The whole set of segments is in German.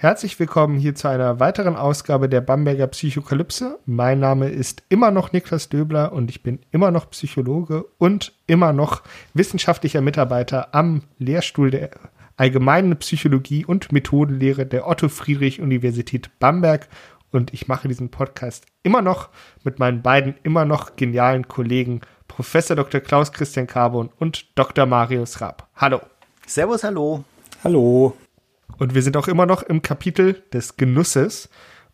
Herzlich willkommen hier zu einer weiteren Ausgabe der Bamberger Psychokalypse. Mein Name ist immer noch Niklas Döbler und ich bin immer noch Psychologe und immer noch wissenschaftlicher Mitarbeiter am Lehrstuhl der Allgemeinen Psychologie und Methodenlehre der Otto Friedrich Universität Bamberg und ich mache diesen Podcast immer noch mit meinen beiden immer noch genialen Kollegen Professor Dr. Klaus Christian Carbon und Dr. Marius Raab. Hallo. Servus, hallo. Hallo. Und wir sind auch immer noch im Kapitel des Genusses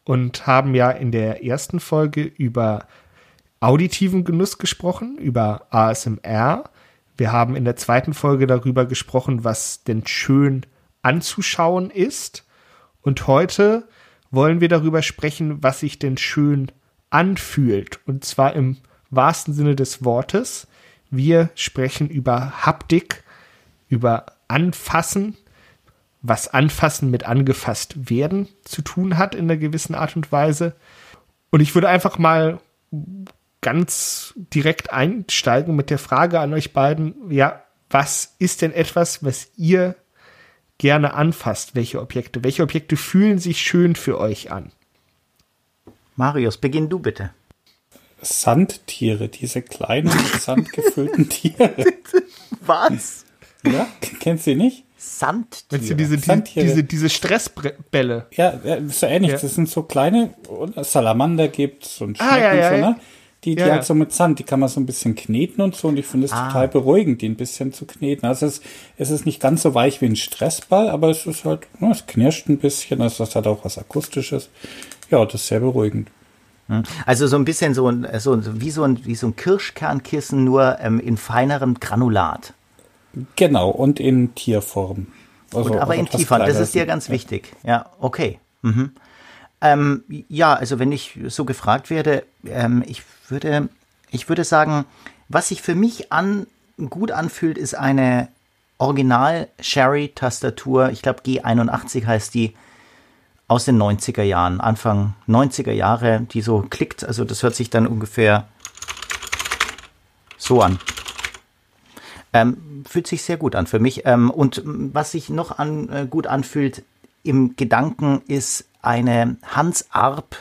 und haben ja in der ersten Folge über auditiven Genuss gesprochen, über ASMR. Wir haben in der zweiten Folge darüber gesprochen, was denn schön anzuschauen ist. Und heute wollen wir darüber sprechen, was sich denn schön anfühlt. Und zwar im wahrsten Sinne des Wortes. Wir sprechen über Haptik, über Anfassen, was Anfassen mit angefasst werden zu tun hat in einer gewissen Art und Weise. Und ich würde einfach mal ganz direkt einsteigen mit der Frage an euch beiden, ja, was ist denn etwas, was ihr gerne anfasst? Welche Objekte? Welche Objekte fühlen sich schön für euch an? Marius, beginn du bitte. Sandtiere, diese kleinen sandgefüllten Tiere. Was? Ja, kennst du die nicht? Sandtiere. Meinst du diese, die, diese, diese Stressbälle? Ja, so ähnlich. Ja. Das sind so kleine Salamander gibt's und Schnecken Ah, ja, ja, so, ne? Die, die halt so mit Sand, die kann man so ein bisschen kneten und so und ich finde es Ah. total beruhigend, die ein bisschen zu kneten. Also es, es ist nicht ganz so weich wie ein Stressball, aber es ist halt, ne, es knirscht ein bisschen, also das hat auch was Akustisches. Ja, das ist sehr beruhigend. Also so ein bisschen so, ein, so wie so ein, wie so ein Kirschkernkissen, nur ähm, in feinerem Granulat. Genau, und in Tierform. Also, Und, aber in etwas tiefer, das ist dir ganz wichtig. Ja, okay. Mhm. Ähm, ja, also wenn ich so gefragt werde, ähm, ich würde, ich würde sagen, was sich für mich an, gut anfühlt, ist eine Original Sherry Tastatur. Ich glaube G81 heißt die aus den 90er Jahren, Anfang 90er Jahre, die so klickt. Also das hört sich dann ungefähr so an. Ähm, fühlt sich sehr gut an für mich. Ähm, und was sich noch an, äh, gut anfühlt im Gedanken ist eine Hans Arp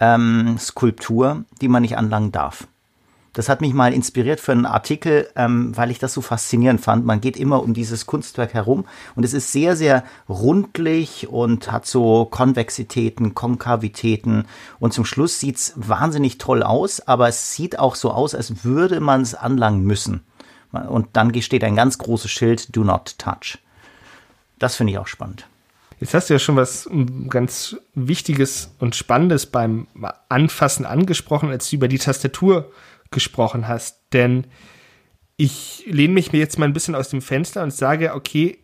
ähm, Skulptur, die man nicht anlangen darf. Das hat mich mal inspiriert für einen Artikel, ähm, weil ich das so faszinierend fand. Man geht immer um dieses Kunstwerk herum und es ist sehr, sehr rundlich und hat so Konvexitäten, Konkavitäten und zum Schluss sieht's wahnsinnig toll aus, aber es sieht auch so aus, als würde man es anlangen müssen. Und dann steht ein ganz großes Schild, Do not touch. Das finde ich auch spannend. Jetzt hast du ja schon was mm, ganz Wichtiges und Spannendes beim Anfassen angesprochen, als du über die Tastatur gesprochen hast. Denn ich lehne mich mir jetzt mal ein bisschen aus dem Fenster und sage, okay,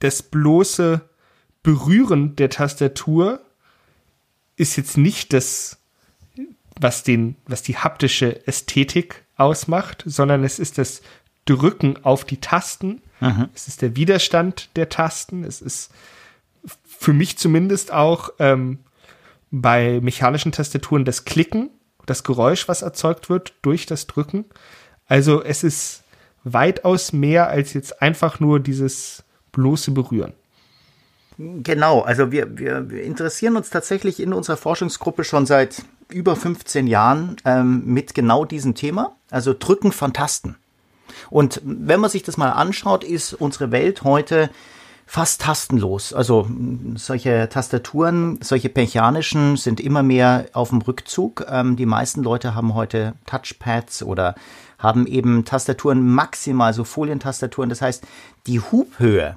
das bloße Berühren der Tastatur ist jetzt nicht das, was den, was die haptische Ästhetik ausmacht, sondern es ist das Drücken auf die Tasten. Es ist der Widerstand der Tasten. Es ist für mich zumindest auch ähm, bei mechanischen Tastaturen das Klicken, das Geräusch, was erzeugt wird durch das Drücken. Also es ist weitaus mehr als jetzt einfach nur dieses bloße Berühren. Genau, also wir, wir, wir interessieren uns tatsächlich in unserer Forschungsgruppe schon seit über 15 Jahren ähm, mit genau diesem Thema, also Drücken von Tasten. Und wenn man sich das mal anschaut, ist unsere Welt heute fast tastenlos. Also solche Tastaturen, solche mechanischen sind immer mehr auf dem Rückzug. Ähm, die meisten Leute haben heute Touchpads oder haben eben Tastaturen maximal, so Folientastaturen. Das heißt, die Hubhöhe,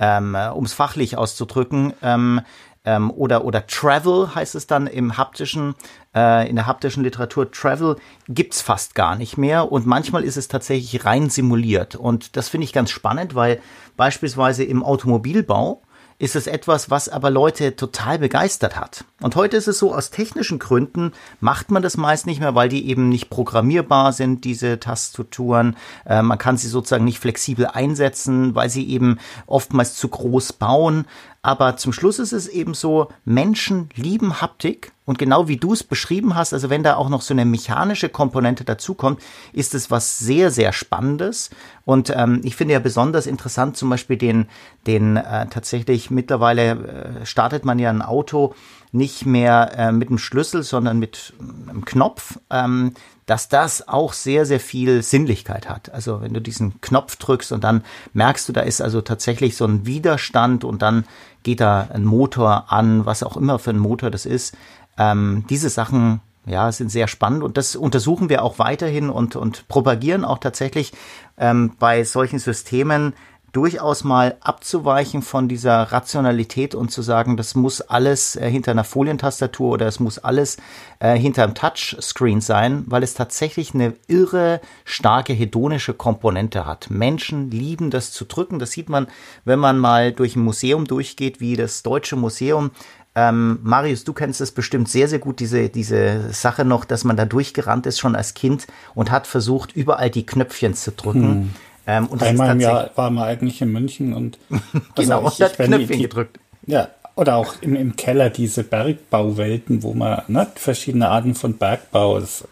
ähm, um es fachlich auszudrücken, ähm, ähm, oder, oder Travel heißt es dann im haptischen, äh, in der haptischen Literatur. Travel gibt's fast gar nicht mehr und manchmal ist es tatsächlich rein simuliert. Und das finde ich ganz spannend, weil beispielsweise im Automobilbau ist es etwas, was aber Leute total begeistert hat. Und heute ist es so, aus technischen Gründen macht man das meist nicht mehr, weil die eben nicht programmierbar sind, diese Tastaturen. Äh, man kann sie sozusagen nicht flexibel einsetzen, weil sie eben oftmals zu groß bauen. Aber zum Schluss ist es eben so, Menschen lieben Haptik und genau wie du es beschrieben hast, also wenn da auch noch so eine mechanische Komponente dazukommt, ist es was sehr, sehr Spannendes. Und ähm, ich finde ja besonders interessant zum Beispiel den, den äh, tatsächlich mittlerweile äh, startet man ja ein Auto nicht mehr äh, mit dem Schlüssel, sondern mit einem Knopf. Ähm, dass das auch sehr, sehr viel Sinnlichkeit hat. Also wenn du diesen Knopf drückst und dann merkst du, da ist also tatsächlich so ein Widerstand und dann geht da ein Motor an, was auch immer für ein Motor das ist. Ähm, diese Sachen ja, sind sehr spannend und das untersuchen wir auch weiterhin und, und propagieren auch tatsächlich ähm, bei solchen Systemen durchaus mal abzuweichen von dieser Rationalität und zu sagen, das muss alles äh, hinter einer Folientastatur oder es muss alles äh, hinter einem Touchscreen sein, weil es tatsächlich eine irre starke hedonische Komponente hat. Menschen lieben das zu drücken. Das sieht man, wenn man mal durch ein Museum durchgeht, wie das Deutsche Museum. Ähm, Marius, du kennst es bestimmt sehr, sehr gut, diese, diese Sache noch, dass man da durchgerannt ist schon als Kind und hat versucht, überall die Knöpfchen zu drücken. Hm. Ähm, und Einmal im Jahr war man eigentlich in München und genau, also ich, hat Knöpfchen gedrückt. Ja, oder auch im, im Keller diese Bergbauwelten, wo man ne, verschiedene Arten von Bergbau ist.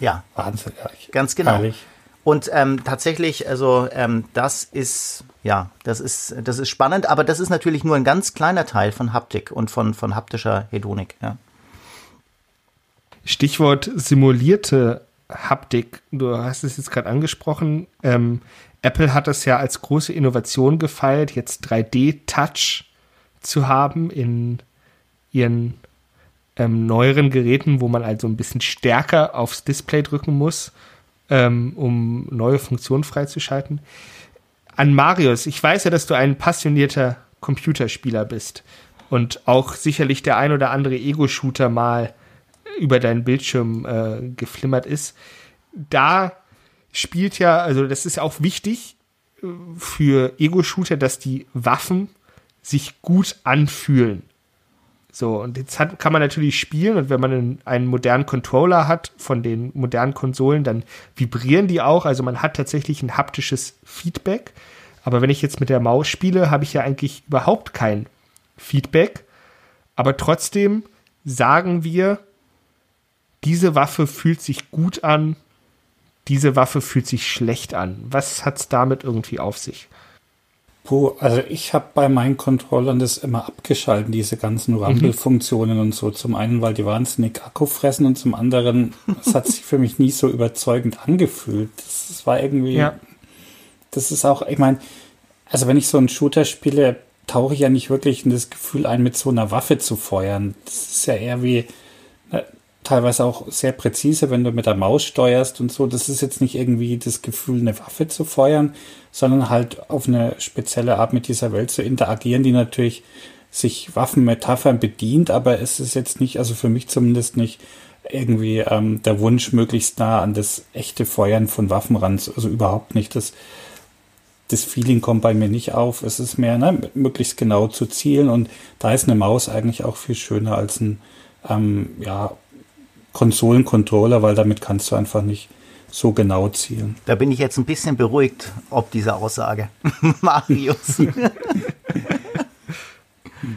Ja, Wahnsinn. Ganz genau. Herrlich. Und ähm, tatsächlich, also ähm, das ist ja, das ist das ist spannend, aber das ist natürlich nur ein ganz kleiner Teil von Haptik und von von haptischer Hedonik. Ja. Stichwort simulierte Haptik. Du hast es jetzt gerade angesprochen. Ähm, Apple hat es ja als große Innovation gefeiert, jetzt 3D-Touch zu haben in ihren ähm, neueren Geräten, wo man also ein bisschen stärker aufs Display drücken muss, ähm, um neue Funktionen freizuschalten. An Marius, ich weiß ja, dass du ein passionierter Computerspieler bist und auch sicherlich der ein oder andere Ego-Shooter mal über deinen Bildschirm äh, geflimmert ist. Da spielt ja, also das ist auch wichtig äh, für Ego-Shooter, dass die Waffen sich gut anfühlen. So, und jetzt hat, kann man natürlich spielen und wenn man einen, einen, modernen Controller hat von den modernen Konsolen, dann vibrieren die auch. Also man hat tatsächlich ein haptisches Feedback. Aber wenn ich jetzt mit der Maus spiele, habe ich ja eigentlich überhaupt kein Feedback. Aber trotzdem sagen wir, diese Waffe fühlt sich gut an, diese Waffe fühlt sich schlecht an. Was hat es damit irgendwie auf sich? Puh, also ich habe bei meinen Controllern das immer abgeschalten, diese ganzen mhm. Rumble-Funktionen mhm. und so. Zum einen, weil die wahnsinnig Akku fressen und zum anderen, es hat sich für mich nie so überzeugend angefühlt. Das, das war irgendwie, ja. das ist auch, ich meine, also wenn ich so einen Shooter spiele, tauche ich ja nicht wirklich in das Gefühl ein, mit so einer Waffe zu feuern. Das ist ja eher wie, teilweise auch sehr präzise, wenn du mit der Maus steuerst und so. Das ist jetzt nicht irgendwie das Gefühl, eine Waffe zu feuern, sondern halt auf eine spezielle Art mit dieser Welt zu interagieren, die natürlich sich Waffenmetaphern bedient, aber es ist jetzt nicht, also für mich zumindest nicht irgendwie ähm, der Wunsch, möglichst nah an das echte Feuern von Waffen ran, also überhaupt nicht. Das, das Feeling kommt bei mir nicht auf. Es ist mehr, ne, möglichst genau zu zielen und da ist eine Maus eigentlich auch viel schöner als ein, ähm, ja, Konsolencontroller, weil damit kannst du einfach nicht so genau zielen. Da bin ich jetzt ein bisschen beruhigt, ob dieser Aussage. Marius.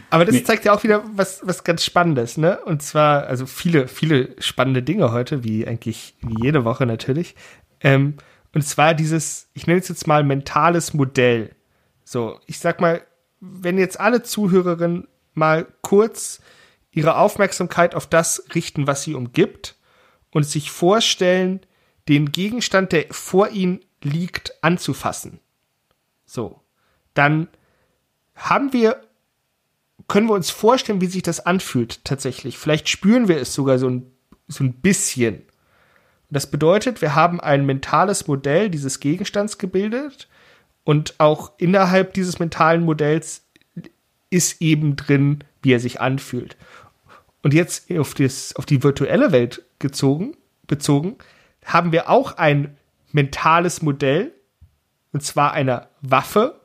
Aber das nee. zeigt ja auch wieder was, was ganz Spannendes, ne? Und zwar, also viele, viele spannende Dinge heute, wie eigentlich wie jede Woche natürlich. Ähm, und zwar dieses, ich nenne es jetzt mal mentales Modell. So, ich sag mal, wenn jetzt alle Zuhörerinnen mal kurz ihre Aufmerksamkeit auf das richten, was sie umgibt und sich vorstellen, den Gegenstand, der vor ihnen liegt, anzufassen. So. Dann haben wir, können wir uns vorstellen, wie sich das anfühlt tatsächlich. Vielleicht spüren wir es sogar so ein, so ein bisschen. Das bedeutet, wir haben ein mentales Modell dieses Gegenstands gebildet und auch innerhalb dieses mentalen Modells ist eben drin, wie er sich anfühlt. Und jetzt auf, das, auf die virtuelle Welt gezogen, bezogen, haben wir auch ein mentales Modell, und zwar einer Waffe,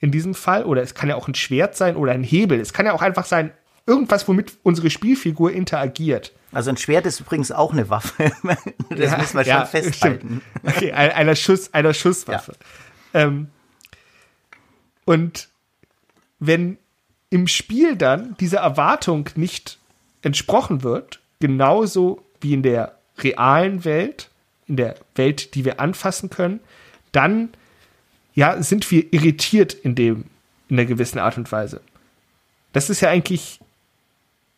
in diesem Fall, oder es kann ja auch ein Schwert sein oder ein Hebel. Es kann ja auch einfach sein, irgendwas, womit unsere Spielfigur interagiert. Also ein Schwert ist übrigens auch eine Waffe. das ja, müssen wir schon ja, festhalten. Stimmt. Okay, einer, Schuss, einer Schusswaffe. Ja. Ähm, und wenn im Spiel dann dieser Erwartung nicht entsprochen wird, genauso wie in der realen Welt, in der Welt, die wir anfassen können, dann ja, sind wir irritiert in dem, in einer gewissen Art und Weise. Das ist ja eigentlich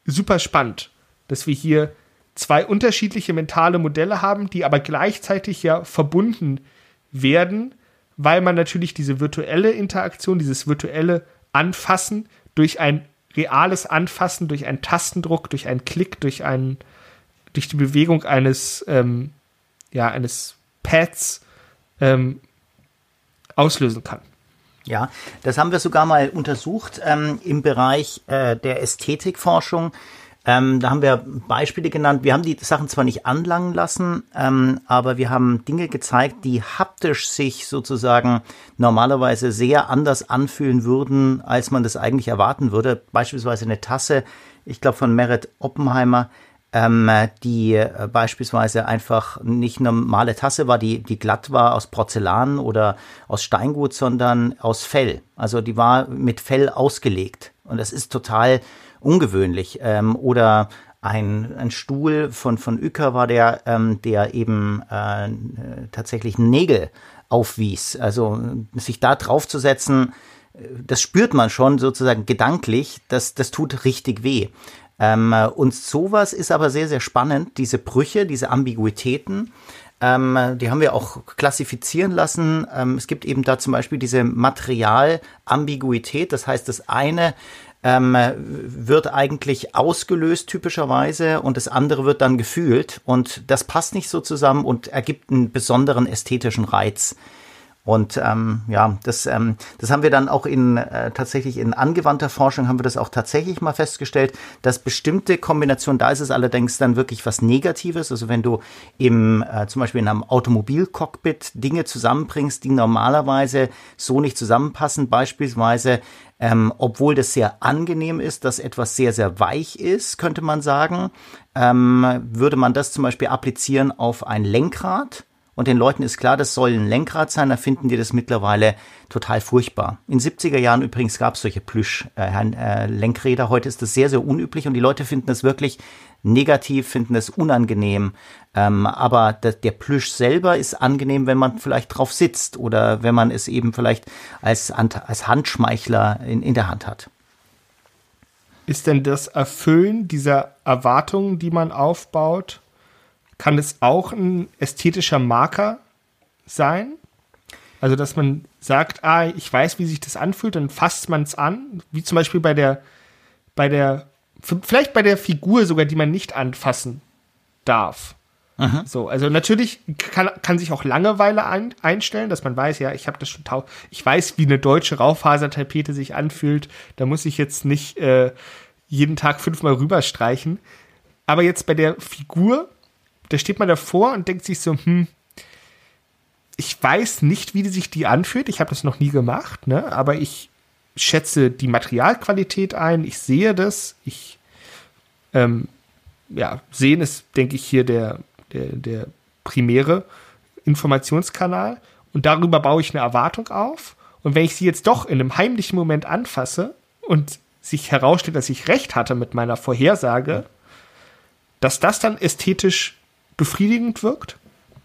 super spannend, dass wir hier zwei unterschiedliche mentale Modelle haben, die aber gleichzeitig ja verbunden werden, weil man natürlich diese virtuelle Interaktion, dieses virtuelle Anfassen durch ein reales Anfassen, durch einen Tastendruck, durch einen Klick, durch einen, durch die Bewegung eines, ähm, ja, eines Pads ähm, auslösen kann. Ja, das haben wir sogar mal untersucht ähm, im Bereich äh, der Ästhetikforschung. Ähm, da haben wir Beispiele genannt. Wir haben die Sachen zwar nicht anlangen lassen, ähm, aber wir haben Dinge gezeigt, die haptisch sich sozusagen normalerweise sehr anders anfühlen würden, als man das eigentlich erwarten würde. Beispielsweise eine Tasse, ich glaube von Merit Oppenheimer, ähm, die äh, beispielsweise einfach nicht normale Tasse war, die, die glatt war aus Porzellan oder aus Steingut, sondern aus Fell. Also die war mit Fell ausgelegt. Und das ist total ungewöhnlich. Ähm, oder ein, ein Stuhl von, von Uecker war der, ähm, der eben äh, tatsächlich Nägel aufwies. Also sich da draufzusetzen, äh, das spürt man schon sozusagen gedanklich, das, das tut richtig weh. Ähm, und sowas ist aber sehr, sehr spannend, diese Brüche, diese Ambiguitäten. Ähm, die haben wir auch klassifizieren lassen. Ähm, es gibt eben da zum Beispiel diese Materialambiguität. Das heißt, das eine ähm, wird eigentlich ausgelöst typischerweise und das andere wird dann gefühlt und das passt nicht so zusammen und ergibt einen besonderen ästhetischen Reiz. Und ähm, ja, das, ähm, das haben wir dann auch in äh, tatsächlich in angewandter Forschung haben wir das auch tatsächlich mal festgestellt, dass bestimmte Kombinationen, da ist es allerdings dann wirklich was Negatives. Also wenn du im äh, zum Beispiel in einem Automobilcockpit Dinge zusammenbringst, die normalerweise so nicht zusammenpassen, beispielsweise ähm, obwohl das sehr angenehm ist, dass etwas sehr, sehr weich ist, könnte man sagen, ähm, würde man das zum Beispiel applizieren auf ein Lenkrad und den Leuten ist klar, das soll ein Lenkrad sein, da finden die das mittlerweile total furchtbar. In 70er Jahren übrigens gab es solche Plüsch-Lenkräder, äh, heute ist das sehr, sehr unüblich und die Leute finden das wirklich negativ, finden es unangenehm. Ähm, aber der, der Plüsch selber ist angenehm, wenn man vielleicht drauf sitzt oder wenn man es eben vielleicht als, als Handschmeichler in, in der Hand hat. Ist denn das Erfüllen dieser Erwartungen, die man aufbaut, kann es auch ein ästhetischer Marker sein? Also, dass man sagt, ah, ich weiß, wie sich das anfühlt, dann fasst man es an, wie zum Beispiel bei der, bei der, vielleicht bei der Figur sogar, die man nicht anfassen darf. Aha. So, also natürlich kann, kann sich auch Langeweile ein, einstellen, dass man weiß, ja, ich habe das schon tau ich weiß, wie eine deutsche Raufasertapete sich anfühlt. Da muss ich jetzt nicht äh, jeden Tag fünfmal rüberstreichen. Aber jetzt bei der Figur da steht man davor und denkt sich so, hm, ich weiß nicht, wie sich die anfühlt. Ich habe das noch nie gemacht, ne? aber ich schätze die Materialqualität ein. Ich sehe das. Ich, ähm, ja, sehen ist, denke ich, hier der, der, der primäre Informationskanal. Und darüber baue ich eine Erwartung auf. Und wenn ich sie jetzt doch in einem heimlichen Moment anfasse und sich herausstellt, dass ich recht hatte mit meiner Vorhersage, dass das dann ästhetisch befriedigend wirkt?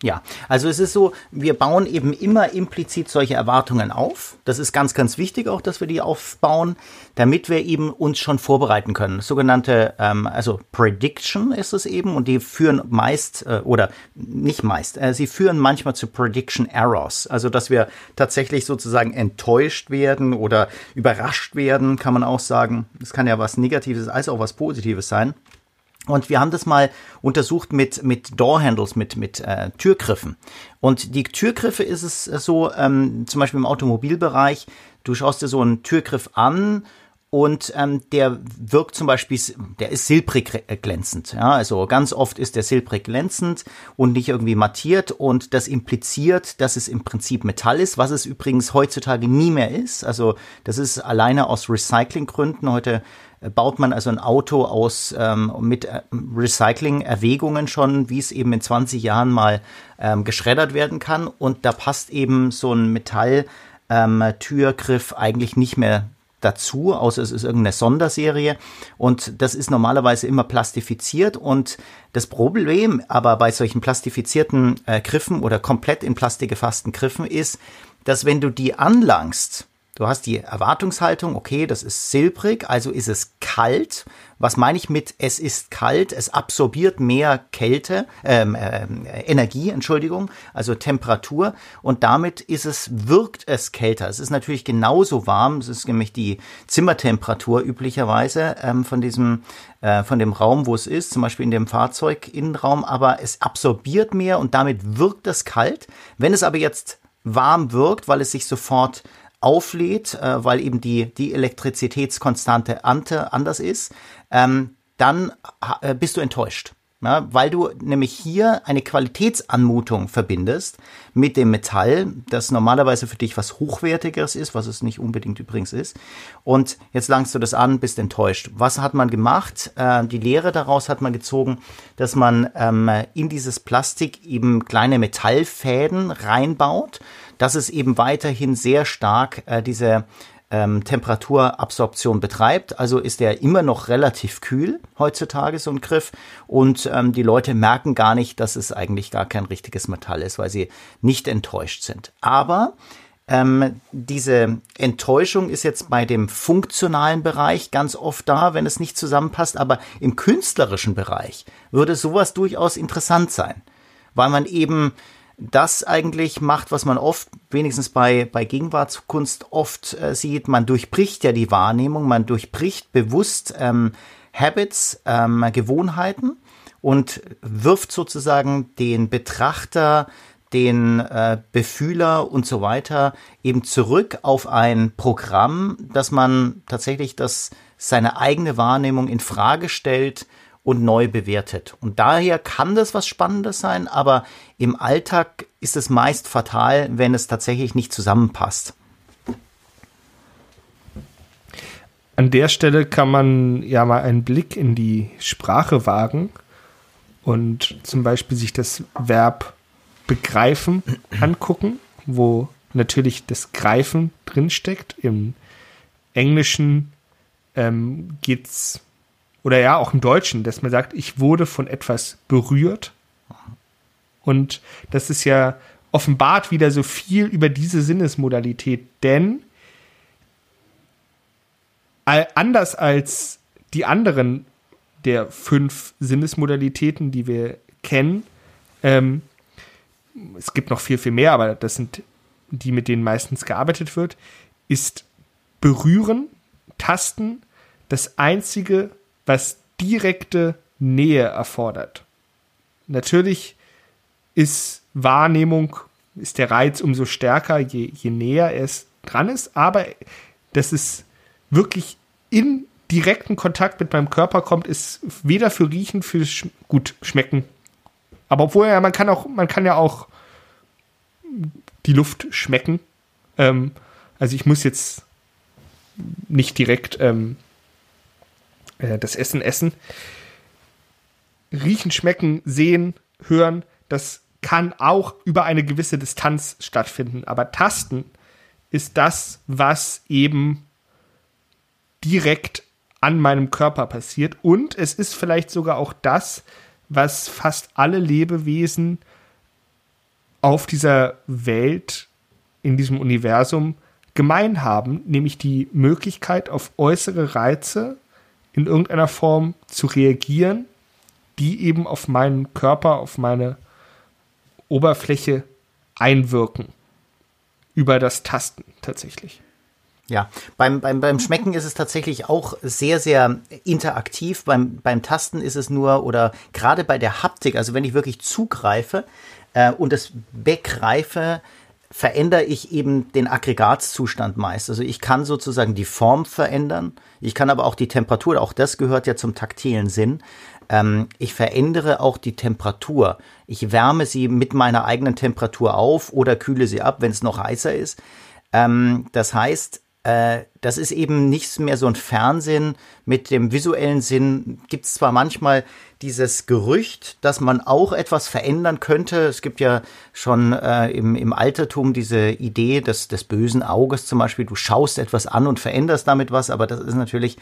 Ja, also es ist so, wir bauen eben immer implizit solche Erwartungen auf. Das ist ganz, ganz wichtig auch, dass wir die aufbauen, damit wir eben uns schon vorbereiten können. Sogenannte, ähm, also Prediction ist es eben und die führen meist äh, oder nicht meist, äh, sie führen manchmal zu Prediction Errors. Also dass wir tatsächlich sozusagen enttäuscht werden oder überrascht werden, kann man auch sagen. Das kann ja was Negatives als auch was Positives sein. Und wir haben das mal untersucht mit, mit Door-Handles, mit, mit äh, Türgriffen. Und die Türgriffe ist es so, ähm, zum Beispiel im Automobilbereich, du schaust dir so einen Türgriff an und ähm, der wirkt zum Beispiel, der ist silbrig glänzend. Ja? Also ganz oft ist der silbrig glänzend und nicht irgendwie mattiert und das impliziert, dass es im Prinzip Metall ist, was es übrigens heutzutage nie mehr ist. Also das ist alleine aus Recyclinggründen. Heute äh, baut man also ein Auto aus ähm, mit äh, Recycling-Erwägungen schon, wie es eben in 20 Jahren mal ähm, geschreddert werden kann. Und da passt eben so ein Metall-Türgriff ähm, eigentlich nicht mehr dazu, außer es ist irgendeine Sonderserie. Und das ist normalerweise immer plastifiziert. Und das Problem aber bei solchen plastifizierten äh, Griffen oder komplett in Plastik gefassten Griffen ist, dass wenn du die anlangst, Du hast die Erwartungshaltung, okay, das ist silbrig, also ist es kalt. Was meine ich mit es ist kalt? Es absorbiert mehr Kälte, ähm, äh, Energie, Entschuldigung, also Temperatur und damit ist es, wirkt es kälter. Es ist natürlich genauso warm, es ist nämlich die Zimmertemperatur üblicherweise ähm, von diesem, äh, von dem Raum, wo es ist, zum Beispiel in dem Fahrzeuginnenraum, aber es absorbiert mehr und damit wirkt es kalt. Wenn es aber jetzt warm wirkt, weil es sich sofort auflädt, äh, weil eben die, die Elektrizitätskonstante ante, anders ist, ähm, dann äh, bist du enttäuscht. Ja, weil du nämlich hier eine Qualitätsanmutung verbindest mit dem Metall, das normalerweise für dich was Hochwertigeres ist, was es nicht unbedingt übrigens ist. Und jetzt langst du das an, bist enttäuscht. Was hat man gemacht? Äh, die Lehre daraus hat man gezogen, dass man ähm, in dieses Plastik eben kleine Metallfäden reinbaut dass es eben weiterhin sehr stark äh, diese ähm, Temperaturabsorption betreibt. Also ist er immer noch relativ kühl heutzutage, so ein Griff. Und ähm, die Leute merken gar nicht, dass es eigentlich gar kein richtiges Metall ist, weil sie nicht enttäuscht sind. Aber ähm, diese Enttäuschung ist jetzt bei dem funktionalen Bereich ganz oft da, wenn es nicht zusammenpasst. Aber im künstlerischen Bereich würde sowas durchaus interessant sein, weil man eben das eigentlich macht, was man oft, wenigstens bei, bei Gegenwartskunst oft äh, sieht. Man durchbricht ja die Wahrnehmung, man durchbricht bewusst ähm, Habits, ähm, Gewohnheiten und wirft sozusagen den Betrachter, den äh, Befühler und so weiter eben zurück auf ein Programm, dass man tatsächlich das seine eigene Wahrnehmung in Frage stellt, und neu bewertet. Und daher kann das was Spannendes sein, aber im Alltag ist es meist fatal, wenn es tatsächlich nicht zusammenpasst. An der Stelle kann man ja mal einen Blick in die Sprache wagen und zum Beispiel sich das Verb begreifen angucken, wo natürlich das Greifen drinsteckt. Im Englischen ähm, geht es oder ja auch im Deutschen, dass man sagt, ich wurde von etwas berührt. Und das ist ja offenbart wieder so viel über diese Sinnesmodalität, denn anders als die anderen der fünf Sinnesmodalitäten, die wir kennen, ähm, es gibt noch viel, viel mehr, aber das sind die, mit denen meistens gearbeitet wird, ist Berühren, Tasten das einzige was direkte Nähe erfordert. Natürlich ist Wahrnehmung, ist der Reiz umso stärker, je, je näher es dran ist, aber dass es wirklich in direkten Kontakt mit meinem Körper kommt, ist weder für Riechen, für Sch gut Schmecken. Aber obwohl ja, man kann auch, man kann ja auch die Luft schmecken. Ähm, also ich muss jetzt nicht direkt ähm, äh, das Essen essen. Riechen, schmecken, sehen, hören, das kann auch über eine gewisse Distanz stattfinden. Aber Tasten ist das, was eben direkt an meinem Körper passiert. Und es ist vielleicht sogar auch das, was fast alle Lebewesen auf dieser Welt, in diesem Universum gemein haben, nämlich die Möglichkeit, auf äußere Reize in irgendeiner Form zu reagieren, die eben auf meinen Körper, auf meine Oberfläche einwirken. Über das Tasten tatsächlich. Ja, beim, beim, beim Schmecken ist es tatsächlich auch sehr, sehr interaktiv. Beim, beim Tasten ist es nur, oder gerade bei der Haptik, also wenn ich wirklich zugreife äh, und es begreife, verändere ich eben den Aggregatzustand meist. Also ich kann sozusagen die Form verändern, ich kann aber auch die Temperatur, auch das gehört ja zum taktilen Sinn. Ähm, ich verändere auch die Temperatur. Ich wärme sie mit meiner eigenen Temperatur auf oder kühle sie ab, wenn es noch heißer ist. Ähm, das heißt, äh, das ist eben nichts mehr so ein Fernsehen mit dem visuellen Sinn. Gibt es zwar manchmal dieses Gerücht, dass man auch etwas verändern könnte. Es gibt ja schon äh, im, im Altertum diese Idee des, des bösen Auges zum Beispiel. Du schaust etwas an und veränderst damit was, aber das ist natürlich,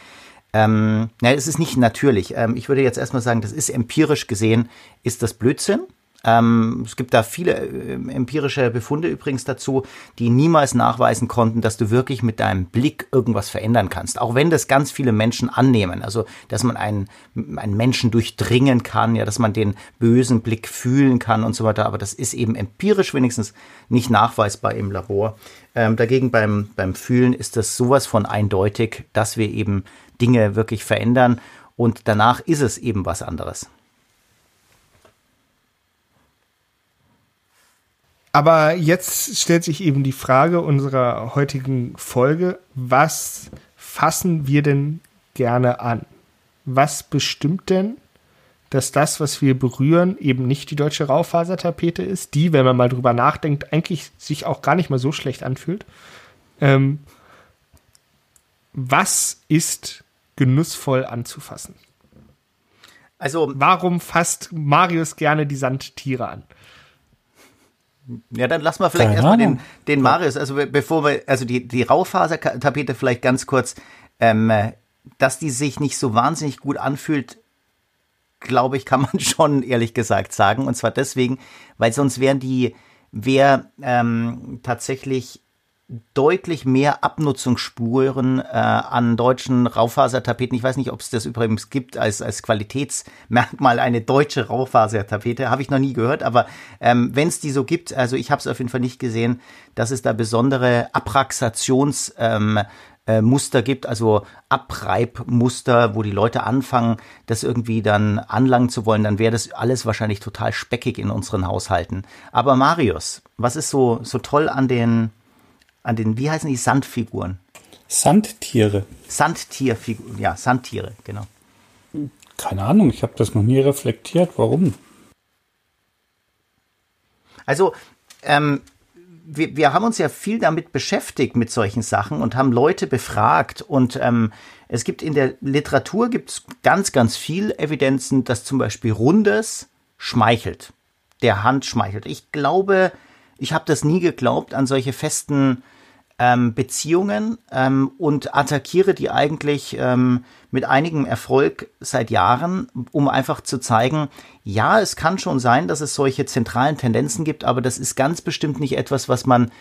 ähm, na, es ist nicht natürlich. Ähm, ich würde jetzt erstmal sagen, das ist empirisch gesehen, ist das Blödsinn. Ähm, es gibt da viele äh, empirische Befunde übrigens dazu, die niemals nachweisen konnten, dass du wirklich mit deinem Blick irgendwas verändern kannst. Auch wenn das ganz viele Menschen annehmen. Also, dass man einen, einen Menschen durchdringen kann, ja, dass man den bösen Blick fühlen kann und so weiter. Aber das ist eben empirisch wenigstens nicht nachweisbar im Labor. Ähm, dagegen beim, beim Fühlen ist das sowas von eindeutig, dass wir eben Dinge wirklich verändern. Und danach ist es eben was anderes. Aber jetzt stellt sich eben die Frage unserer heutigen Folge, was fassen wir denn gerne an? Was bestimmt denn, dass das, was wir berühren, eben nicht die deutsche Raufasertapete ist, die, wenn man mal drüber nachdenkt, eigentlich sich auch gar nicht mal so schlecht anfühlt? Ähm, was ist genussvoll anzufassen? Also, warum fasst Marius gerne die Sandtiere an? Ja, dann lass mal vielleicht Keine erstmal den, den Marius, also bevor wir, also die, die Raufasertapete vielleicht ganz kurz, ähm, dass die sich nicht so wahnsinnig gut anfühlt, glaube ich, kann man schon ehrlich gesagt sagen. Und zwar deswegen, weil sonst wären die, wäre ähm, tatsächlich deutlich mehr Abnutzungsspuren äh, an deutschen Raufasertapeten. Ich weiß nicht, ob es das übrigens gibt als, als Qualitätsmerkmal, eine deutsche Raufasertapete. Habe ich noch nie gehört, aber ähm, wenn es die so gibt, also ich habe es auf jeden Fall nicht gesehen, dass es da besondere Abraxations- ähm, äh, Muster gibt, also Abreibmuster, wo die Leute anfangen, das irgendwie dann anlangen zu wollen, dann wäre das alles wahrscheinlich total speckig in unseren Haushalten. Aber Marius, was ist so, so toll an den, an den, wie heißen die Sandfiguren? Sandtiere. Sandtierfiguren, ja, Sandtiere, genau. Keine Ahnung, ich habe das noch nie reflektiert. Warum? Also, ähm, wir, wir haben uns ja viel damit beschäftigt mit solchen Sachen und haben Leute befragt und ähm, es gibt in der Literatur gibt's ganz, ganz viel Evidenzen, dass zum Beispiel Rundes schmeichelt, der Hand schmeichelt. Ich glaube, ich habe das nie geglaubt an solche festen ähm, Beziehungen ähm, und attackiere die eigentlich ähm, mit einigem Erfolg seit Jahren, um einfach zu zeigen, ja, es kann schon sein, dass es solche zentralen Tendenzen gibt, aber das ist ganz bestimmt nicht etwas, was man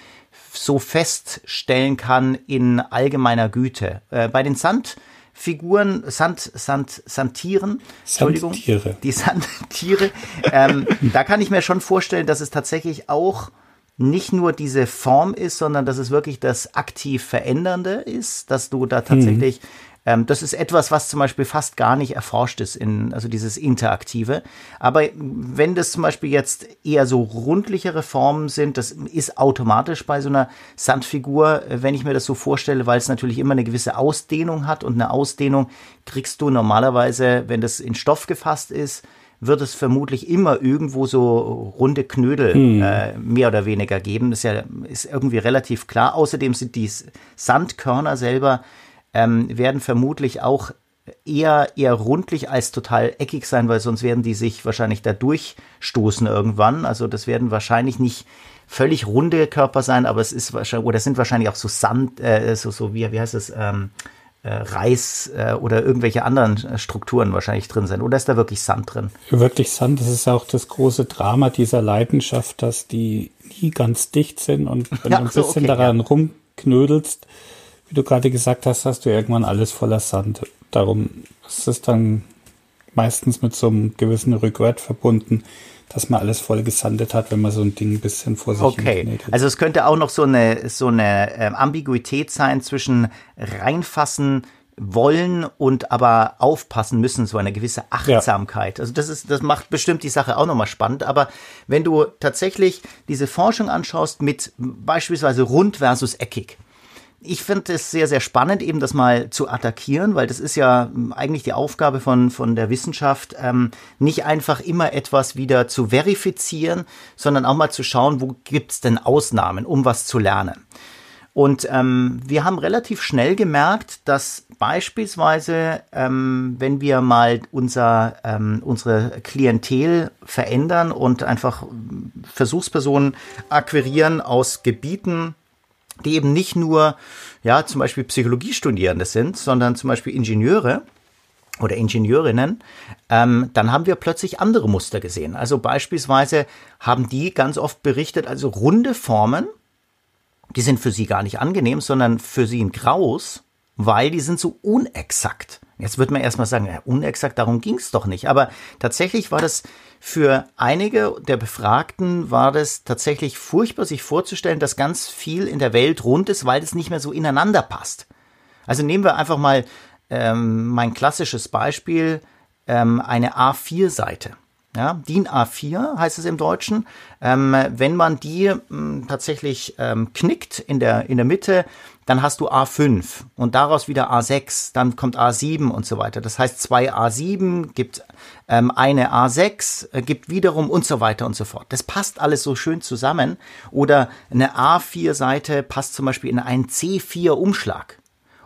so feststellen kann in allgemeiner Güte. Äh, bei den Sandfiguren, Sand, Sand, Sandtieren, Entschuldigung, Sandtiere. die Sandtiere, ähm, da kann ich mir schon vorstellen, dass es tatsächlich auch nicht nur diese Form ist, sondern dass es wirklich das aktiv Verändernde ist, dass du da tatsächlich, mhm. das ist etwas, was zum Beispiel fast gar nicht erforscht ist, in, also dieses Interaktive. Aber wenn das zum Beispiel jetzt eher so rundlichere Formen sind, das ist automatisch bei so einer Sandfigur, wenn ich mir das so vorstelle, weil es natürlich immer eine gewisse Ausdehnung hat und eine Ausdehnung kriegst du normalerweise, wenn das in Stoff gefasst ist, wird es vermutlich immer irgendwo so runde Knödel hm. äh, mehr oder weniger geben. Das ist ja ist irgendwie relativ klar. Außerdem sind die Sandkörner selber ähm, werden vermutlich auch eher eher rundlich als total eckig sein, weil sonst werden die sich wahrscheinlich da durchstoßen irgendwann. Also das werden wahrscheinlich nicht völlig runde Körper sein, aber es ist wahrscheinlich oder sind wahrscheinlich auch so Sand, äh, so so wie wie heißt es ähm, äh, Reis äh, oder irgendwelche anderen äh, Strukturen wahrscheinlich drin sind. Oder ist da wirklich Sand drin? Wirklich Sand, das ist auch das große Drama dieser Leidenschaft, dass die nie ganz dicht sind und wenn ja, du ein bisschen okay, daran ja. rumknödelst, wie du gerade gesagt hast, hast du irgendwann alles voller Sand. Darum ist es dann meistens mit so einem gewissen Rückwärts verbunden dass man alles voll gesandet hat, wenn man so ein Ding ein bisschen vor sich Okay, hinknetet. also es könnte auch noch so eine, so eine ähm, Ambiguität sein zwischen reinfassen, wollen und aber aufpassen müssen, so eine gewisse Achtsamkeit. Ja. Also das ist, das macht bestimmt die Sache auch nochmal spannend. Aber wenn du tatsächlich diese Forschung anschaust mit beispielsweise rund versus eckig, ich finde es sehr, sehr spannend, eben das mal zu attackieren, weil das ist ja eigentlich die Aufgabe von, von der Wissenschaft, ähm, nicht einfach immer etwas wieder zu verifizieren, sondern auch mal zu schauen, wo gibt's denn Ausnahmen, um was zu lernen. Und ähm, wir haben relativ schnell gemerkt, dass beispielsweise, ähm, wenn wir mal unser, ähm, unsere Klientel verändern und einfach Versuchspersonen akquirieren aus Gebieten, die eben nicht nur, ja, zum Beispiel Psychologiestudierende sind, sondern zum Beispiel Ingenieure oder Ingenieurinnen, ähm, dann haben wir plötzlich andere Muster gesehen. Also beispielsweise haben die ganz oft berichtet, also runde Formen, die sind für sie gar nicht angenehm, sondern für sie ein Graus, weil die sind so unexakt. Jetzt wird man erstmal sagen, ja, unexakt, darum ging es doch nicht. Aber tatsächlich war das für einige der Befragten war das tatsächlich furchtbar, sich vorzustellen, dass ganz viel in der Welt rund ist, weil es nicht mehr so ineinander passt. Also nehmen wir einfach mal ähm, mein klassisches Beispiel, ähm, eine A4-Seite. Ja, DIN A4 heißt es im Deutschen. Ähm, wenn man die ähm, tatsächlich ähm, knickt in der, in der Mitte, dann hast du A5 und daraus wieder A6, dann kommt A7 und so weiter. Das heißt, zwei A7 gibt ähm, eine A6, äh, gibt wiederum und so weiter und so fort. Das passt alles so schön zusammen. Oder eine A4-Seite passt zum Beispiel in einen C4-Umschlag.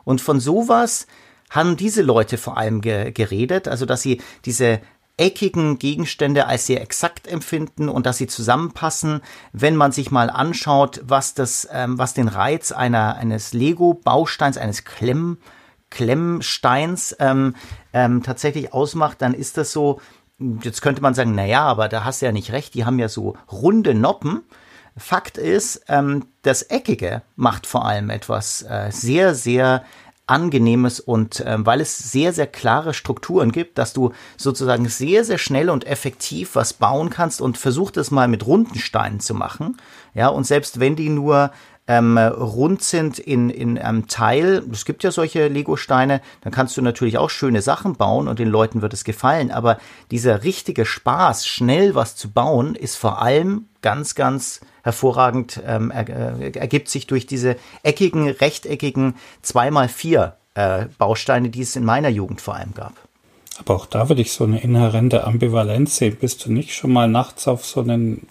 Und von sowas haben diese Leute vor allem ge geredet, also dass sie diese eckigen Gegenstände als sehr exakt empfinden und dass sie zusammenpassen, wenn man sich mal anschaut, was das, ähm, was den Reiz einer eines Lego-Bausteins, eines Klemm Klemmsteins ähm, ähm, tatsächlich ausmacht, dann ist das so. Jetzt könnte man sagen, na ja, aber da hast du ja nicht recht. Die haben ja so runde Noppen. Fakt ist, ähm, das Eckige macht vor allem etwas äh, sehr, sehr angenehmes und ähm, weil es sehr, sehr klare Strukturen gibt, dass du sozusagen sehr, sehr schnell und effektiv was bauen kannst und versuch das mal mit runden Steinen zu machen. Ja, und selbst wenn die nur ähm, rund sind in, in einem Teil, es gibt ja solche Lego-Steine, dann kannst du natürlich auch schöne Sachen bauen und den Leuten wird es gefallen. Aber dieser richtige Spaß, schnell was zu bauen, ist vor allem ganz, ganz hervorragend ähm, er, äh, ergibt sich durch diese eckigen, rechteckigen 2x4 äh, Bausteine, die es in meiner Jugend vor allem gab. Aber auch da würde ich so eine inhärente Ambivalenz sehen. Bist du nicht schon mal nachts auf so einen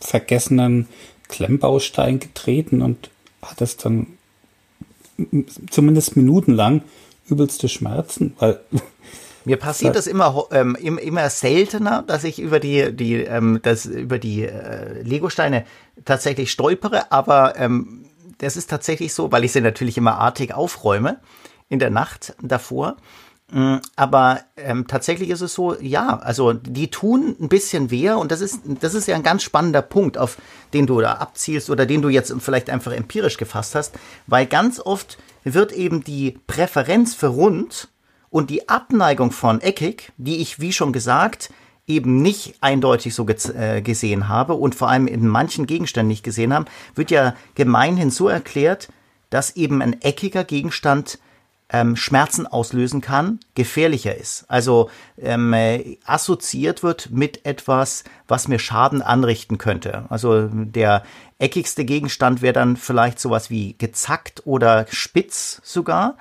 vergessenen Klemmbaustein getreten und hattest dann zumindest minutenlang übelste Schmerzen? Weil mir passiert das immer, ähm, immer seltener, dass ich über die, die, ähm, das, über die äh, Legosteine tatsächlich stolpere, aber ähm, das ist tatsächlich so, weil ich sie natürlich immer artig aufräume in der Nacht davor. Mm, aber ähm, tatsächlich ist es so, ja, also die tun ein bisschen weh und das ist, das ist ja ein ganz spannender Punkt, auf den du da abzielst oder den du jetzt vielleicht einfach empirisch gefasst hast, weil ganz oft wird eben die Präferenz für rund und die Abneigung von eckig, die ich, wie schon gesagt, eben nicht eindeutig so äh, gesehen habe und vor allem in manchen Gegenständen nicht gesehen haben, wird ja gemeinhin so erklärt, dass eben ein eckiger Gegenstand ähm, Schmerzen auslösen kann, gefährlicher ist. Also ähm, äh, assoziiert wird mit etwas, was mir Schaden anrichten könnte. Also der eckigste Gegenstand wäre dann vielleicht sowas wie gezackt oder spitz sogar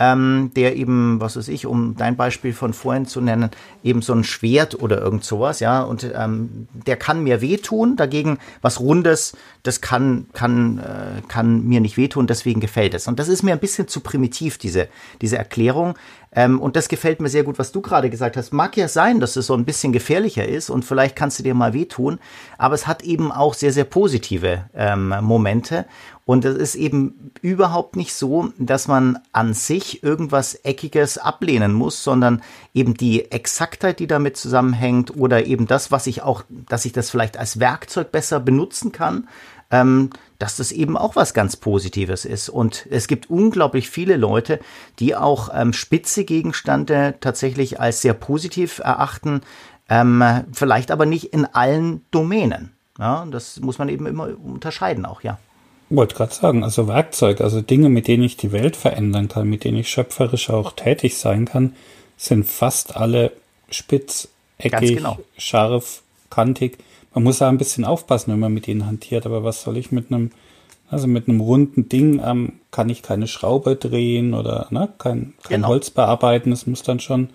ähm, der eben, was weiß ich, um dein Beispiel von vorhin zu nennen, eben so ein Schwert oder irgend sowas, ja, und ähm, der kann mir wehtun, dagegen was Rundes, das kann, kann, äh, kann mir nicht wehtun, deswegen gefällt es. Und das ist mir ein bisschen zu primitiv, diese, diese Erklärung. Ähm, und das gefällt mir sehr gut, was du gerade gesagt hast. Mag ja sein, dass es so ein bisschen gefährlicher ist und vielleicht kannst du dir mal wehtun, aber es hat eben auch sehr, sehr positive ähm, Momente. Und es ist eben überhaupt nicht so, dass man an sich irgendwas Eckiges ablehnen muss, sondern eben die Exaktheit, die damit zusammenhängt oder eben das, was ich auch, dass ich das vielleicht als Werkzeug besser benutzen kann, ähm, dass das eben auch was ganz Positives ist. Und es gibt unglaublich viele Leute, die auch ähm, spitze Gegenstände tatsächlich als sehr positiv erachten, ähm, vielleicht aber nicht in allen Domänen. Ja, das muss man eben immer unterscheiden auch, ja. wollte gerade sagen, also Werkzeug, also Dinge, mit denen ich die Welt verändern kann, mit denen ich schöpferisch auch tätig sein kann, sind fast alle spitz, eckig, genau. scharf, kantig. Man muss da ein bisschen aufpassen, wenn man mit ihnen hantiert, aber was soll ich mit einem, also mit einem runden Ding ähm, kann ich keine Schraube drehen oder ne, kein, kein genau. Holz bearbeiten. Es muss dann schon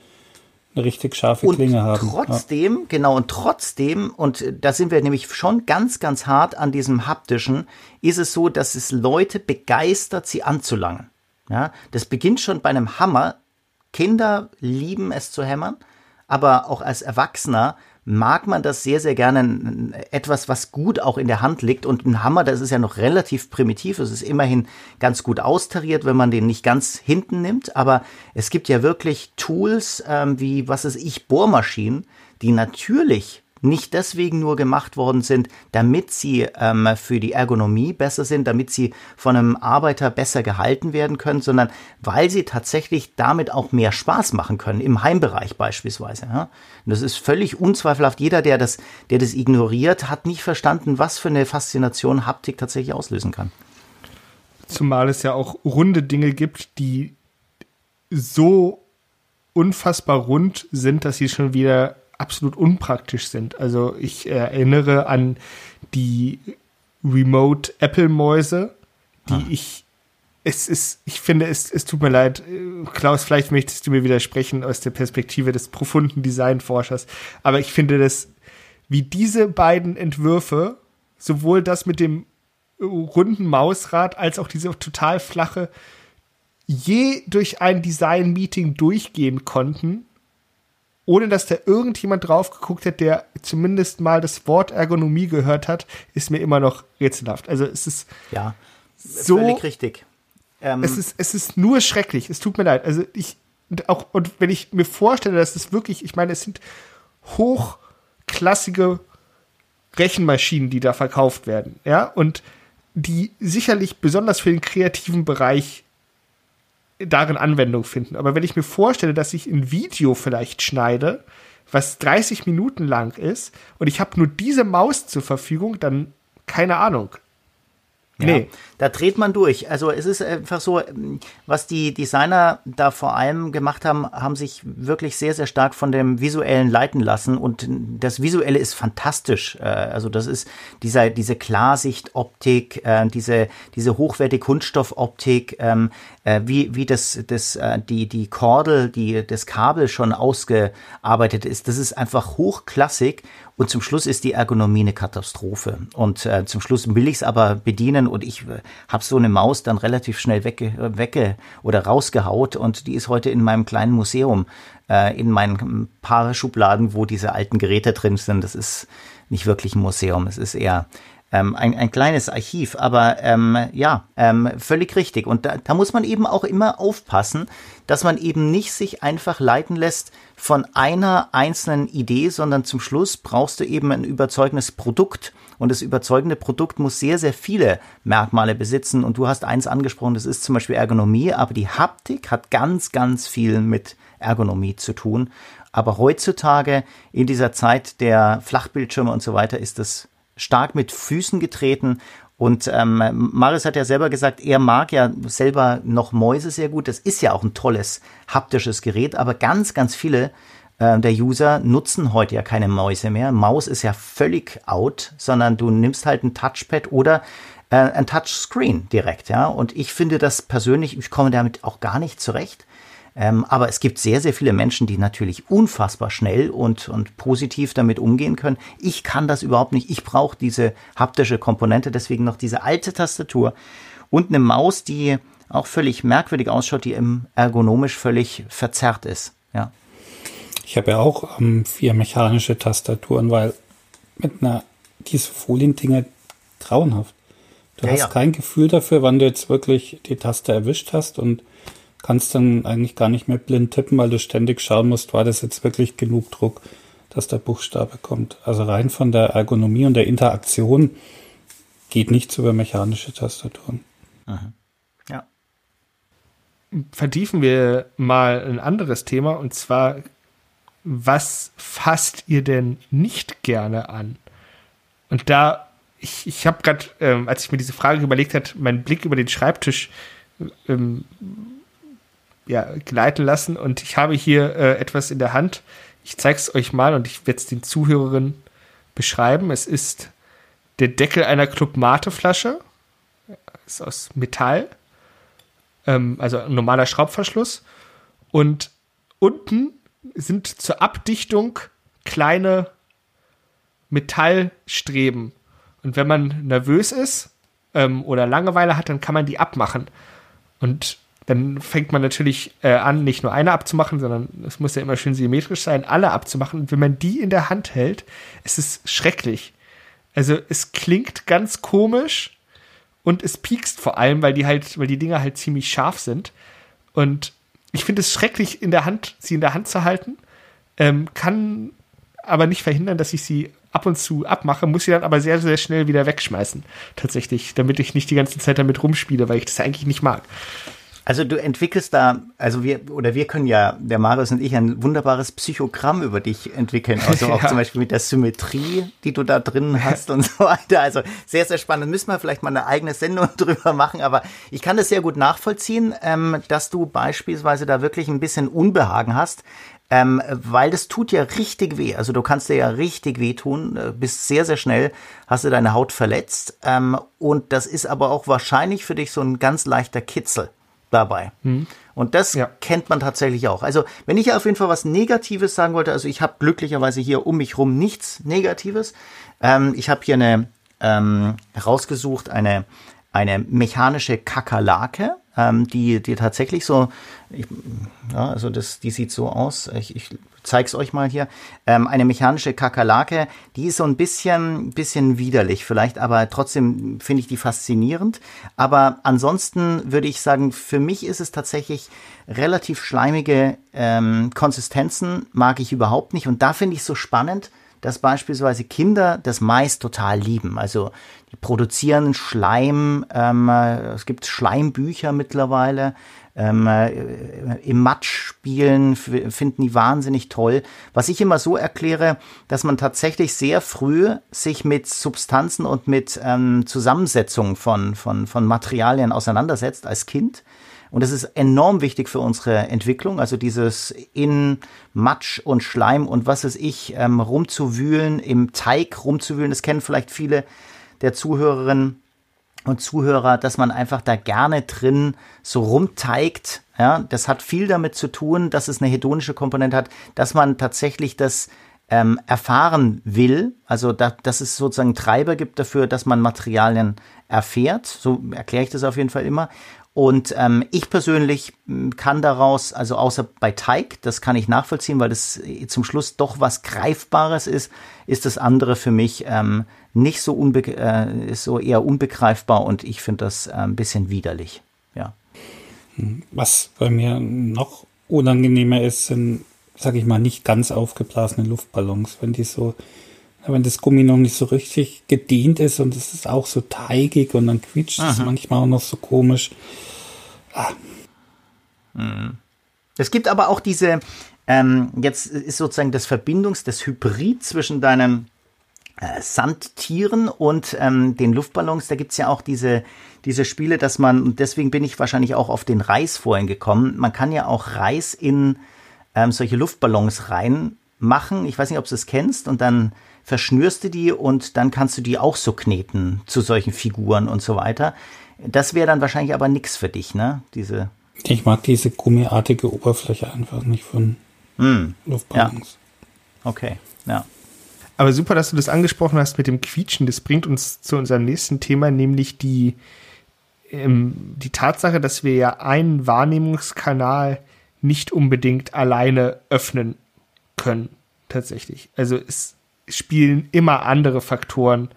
eine richtig scharfe und Klinge haben. Trotzdem, ja. genau, und trotzdem, und da sind wir nämlich schon ganz, ganz hart an diesem haptischen, ist es so, dass es Leute begeistert, sie anzulangen. Ja, das beginnt schon bei einem Hammer. Kinder lieben es zu hämmern, aber auch als Erwachsener mag man das sehr, sehr gerne etwas, was gut auch in der Hand liegt. Und ein Hammer, das ist ja noch relativ primitiv. Es ist immerhin ganz gut austariert, wenn man den nicht ganz hinten nimmt. Aber es gibt ja wirklich Tools ähm, wie, was ist ich, Bohrmaschinen, die natürlich nicht deswegen nur gemacht worden sind, damit sie ähm, für die Ergonomie besser sind, damit sie von einem Arbeiter besser gehalten werden können, sondern weil sie tatsächlich damit auch mehr Spaß machen können, im Heimbereich beispielsweise. Ja? Das ist völlig unzweifelhaft. Jeder, der das, der das ignoriert, hat nicht verstanden, was für eine Faszination Haptik tatsächlich auslösen kann. Zumal es ja auch runde Dinge gibt, die so unfassbar rund sind, dass sie schon wieder absolut unpraktisch sind. Also ich erinnere an die Remote Apple Mäuse, die ah. ich es ist, ich finde, es, es tut mir leid, Klaus, vielleicht möchtest du mir widersprechen aus der Perspektive des profunden Designforschers, aber ich finde das, wie diese beiden Entwürfe, sowohl das mit dem runden Mausrad als auch diese total flache, je durch ein Design-Meeting durchgehen konnten, ohne dass da irgendjemand drauf geguckt hat, der zumindest mal das Wort Ergonomie gehört hat, ist mir immer noch rätselhaft. Also es ist ja so völlig richtig. Ähm, es ist es ist nur schrecklich. Es tut mir leid. Also ich und auch und wenn ich mir vorstelle, dass es wirklich, ich meine, es sind hochklassige Rechenmaschinen, die da verkauft werden, ja und die sicherlich besonders für den kreativen Bereich darin Anwendung finden. Aber wenn ich mir vorstelle, dass ich ein Video vielleicht schneide, was 30 Minuten lang ist, und ich habe nur diese Maus zur Verfügung, dann keine Ahnung. Ja, nee. Da dreht man durch. Also es ist einfach so, was die Designer da vor allem gemacht haben, haben sich wirklich sehr, sehr stark von dem Visuellen leiten lassen. Und das Visuelle ist fantastisch. Äh, also das ist dieser, diese Klarsicht-Optik, äh, diese, diese hochwertige Kunststoffoptik, ähm, äh, wie, wie das, das, die, die Kordel, die, das Kabel schon ausgearbeitet ist. Das ist einfach hochklassig und zum Schluss ist die Ergonomie eine Katastrophe. Und äh, zum Schluss will ich es aber bedienen und ich äh, habe so eine Maus dann relativ schnell wegge, wegge oder rausgehaut und die ist heute in meinem kleinen Museum, äh, in meinen paar Schubladen, wo diese alten Geräte drin sind. Das ist nicht wirklich ein Museum, es ist eher ähm, ein, ein kleines Archiv, aber ähm, ja, ähm, völlig richtig. Und da, da muss man eben auch immer aufpassen, dass man eben nicht sich einfach leiten lässt von einer einzelnen Idee, sondern zum Schluss brauchst du eben ein überzeugendes Produkt. Und das überzeugende Produkt muss sehr, sehr viele Merkmale besitzen. Und du hast eins angesprochen, das ist zum Beispiel Ergonomie, aber die Haptik hat ganz, ganz viel mit Ergonomie zu tun. Aber heutzutage in dieser Zeit der Flachbildschirme und so weiter ist das stark mit Füßen getreten. Und ähm, Marius hat ja selber gesagt, er mag ja selber noch Mäuse sehr gut. Das ist ja auch ein tolles haptisches Gerät, aber ganz, ganz viele äh, der User nutzen heute ja keine Mäuse mehr. Maus ist ja völlig out, sondern du nimmst halt ein Touchpad oder äh, ein Touchscreen direkt, ja. Und ich finde das persönlich, ich komme damit auch gar nicht zurecht. Ähm, aber es gibt sehr, sehr viele Menschen, die natürlich unfassbar schnell und, und positiv damit umgehen können. Ich kann das überhaupt nicht. Ich brauche diese haptische Komponente, deswegen noch diese alte Tastatur und eine Maus, die auch völlig merkwürdig ausschaut, die ergonomisch völlig verzerrt ist. Ja. Ich habe ja auch ähm, vier mechanische Tastaturen, weil mit einer, diese Foliendinger grauenhaft. Du ja, hast ja. kein Gefühl dafür, wann du jetzt wirklich die Taste erwischt hast und kannst dann eigentlich gar nicht mehr blind tippen, weil du ständig schauen musst, war das jetzt wirklich genug Druck, dass der Buchstabe kommt. Also rein von der Ergonomie und der Interaktion geht nichts über mechanische Tastaturen. Aha. Ja. Vertiefen wir mal ein anderes Thema und zwar, was fasst ihr denn nicht gerne an? Und da ich, ich habe gerade, ähm, als ich mir diese Frage überlegt hat, meinen Blick über den Schreibtisch ähm, ja, gleiten lassen und ich habe hier äh, etwas in der Hand. Ich zeige es euch mal und ich werde es den Zuhörerinnen beschreiben. Es ist der Deckel einer Club Mate Flasche. Ist aus Metall. Ähm, also ein normaler Schraubverschluss. Und unten sind zur Abdichtung kleine Metallstreben. Und wenn man nervös ist ähm, oder Langeweile hat, dann kann man die abmachen. Und dann fängt man natürlich äh, an, nicht nur eine abzumachen, sondern es muss ja immer schön symmetrisch sein, alle abzumachen. Und wenn man die in der Hand hält, es ist schrecklich. Also es klingt ganz komisch und es piekst vor allem, weil die halt, weil die Dinger halt ziemlich scharf sind. Und ich finde es schrecklich, in der Hand, sie in der Hand zu halten, ähm, kann aber nicht verhindern, dass ich sie ab und zu abmache, muss sie dann aber sehr, sehr schnell wieder wegschmeißen. Tatsächlich, damit ich nicht die ganze Zeit damit rumspiele, weil ich das eigentlich nicht mag. Also du entwickelst da, also wir, oder wir können ja, der Marius und ich, ein wunderbares Psychogramm über dich entwickeln. Also auch ja. zum Beispiel mit der Symmetrie, die du da drin hast und so weiter. Also sehr, sehr spannend. Müssen wir vielleicht mal eine eigene Sendung drüber machen, aber ich kann das sehr gut nachvollziehen, ähm, dass du beispielsweise da wirklich ein bisschen Unbehagen hast. Ähm, weil das tut ja richtig weh. Also du kannst dir ja richtig weh tun, äh, bist sehr, sehr schnell, hast du deine Haut verletzt. Ähm, und das ist aber auch wahrscheinlich für dich so ein ganz leichter Kitzel dabei. Hm. Und das ja. kennt man tatsächlich auch. Also, wenn ich auf jeden Fall was Negatives sagen wollte, also ich habe glücklicherweise hier um mich rum nichts Negatives. Ähm, ich habe hier eine ähm, rausgesucht, eine, eine mechanische Kakerlake, ähm, die, die tatsächlich so, ich, ja, also das, die sieht so aus. Ich, ich zeig's euch mal hier. Ähm, eine mechanische Kakerlake, die ist so ein bisschen, bisschen widerlich vielleicht, aber trotzdem finde ich die faszinierend. Aber ansonsten würde ich sagen, für mich ist es tatsächlich relativ schleimige ähm, Konsistenzen mag ich überhaupt nicht. Und da finde ich so spannend, dass beispielsweise Kinder das Mais total lieben. Also die produzieren Schleim, ähm, es gibt Schleimbücher mittlerweile, ähm, äh, im Matsch spielen, finden die wahnsinnig toll. Was ich immer so erkläre, dass man tatsächlich sehr früh sich mit Substanzen und mit ähm, Zusammensetzungen von, von, von Materialien auseinandersetzt als Kind. Und das ist enorm wichtig für unsere Entwicklung, also dieses in Matsch und Schleim und was weiß ich, ähm, rumzuwühlen, im Teig rumzuwühlen. Das kennen vielleicht viele der Zuhörerinnen und Zuhörer, dass man einfach da gerne drin so rumteigt. Ja, das hat viel damit zu tun, dass es eine hedonische Komponente hat, dass man tatsächlich das ähm, erfahren will. Also, da, dass es sozusagen Treiber gibt dafür, dass man Materialien erfährt. So erkläre ich das auf jeden Fall immer. Und ähm, ich persönlich hm, kann daraus, also außer bei Teig, das kann ich nachvollziehen, weil das äh, zum Schluss doch was Greifbares ist, ist das andere für mich ähm, nicht so, unbe äh, ist so eher unbegreifbar und ich finde das äh, ein bisschen widerlich. Ja. Was bei mir noch unangenehmer ist, sind, sag ich mal, nicht ganz aufgeblasene Luftballons, wenn die so wenn das Gummi noch nicht so richtig gedehnt ist und es ist auch so teigig und dann quietscht es manchmal auch noch so komisch. Ah. Mhm. Es gibt aber auch diese, ähm, jetzt ist sozusagen das Verbindungs-, das Hybrid zwischen deinen äh, Sandtieren und ähm, den Luftballons. Da gibt's ja auch diese, diese Spiele, dass man, und deswegen bin ich wahrscheinlich auch auf den Reis vorhin gekommen, man kann ja auch Reis in ähm, solche Luftballons reinmachen. Ich weiß nicht, ob du es kennst, und dann verschnürst du die und dann kannst du die auch so kneten zu solchen Figuren und so weiter. Das wäre dann wahrscheinlich aber nichts für dich, ne? Diese. Ich mag diese gummiartige Oberfläche einfach nicht von mm, Luftballons. Ja. Okay, ja. Aber super, dass du das angesprochen hast mit dem Quietschen. Das bringt uns zu unserem nächsten Thema, nämlich die, ähm, die Tatsache, dass wir ja einen Wahrnehmungskanal nicht unbedingt alleine öffnen können. Tatsächlich. Also es spielen immer andere Faktoren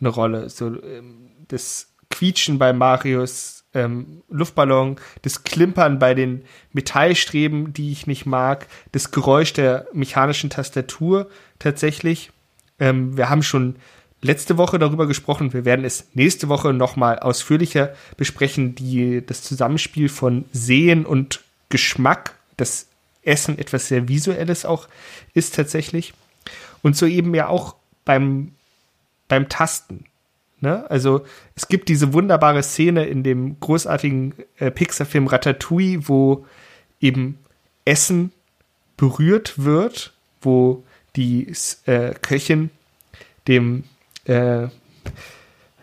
eine Rolle. So ähm, das Quietschen bei Marius ähm, Luftballon, das Klimpern bei den Metallstreben, die ich nicht mag, das Geräusch der mechanischen Tastatur tatsächlich. Ähm, wir haben schon letzte Woche darüber gesprochen. Wir werden es nächste Woche nochmal ausführlicher besprechen, die, das Zusammenspiel von Sehen und Geschmack, das Essen etwas sehr Visuelles auch ist tatsächlich. Und so eben ja auch beim, beim Tasten. Ne? Also es gibt diese wunderbare Szene in dem großartigen äh, Pixar-Film Ratatouille, wo eben Essen berührt wird, wo die äh, Köchin dem äh,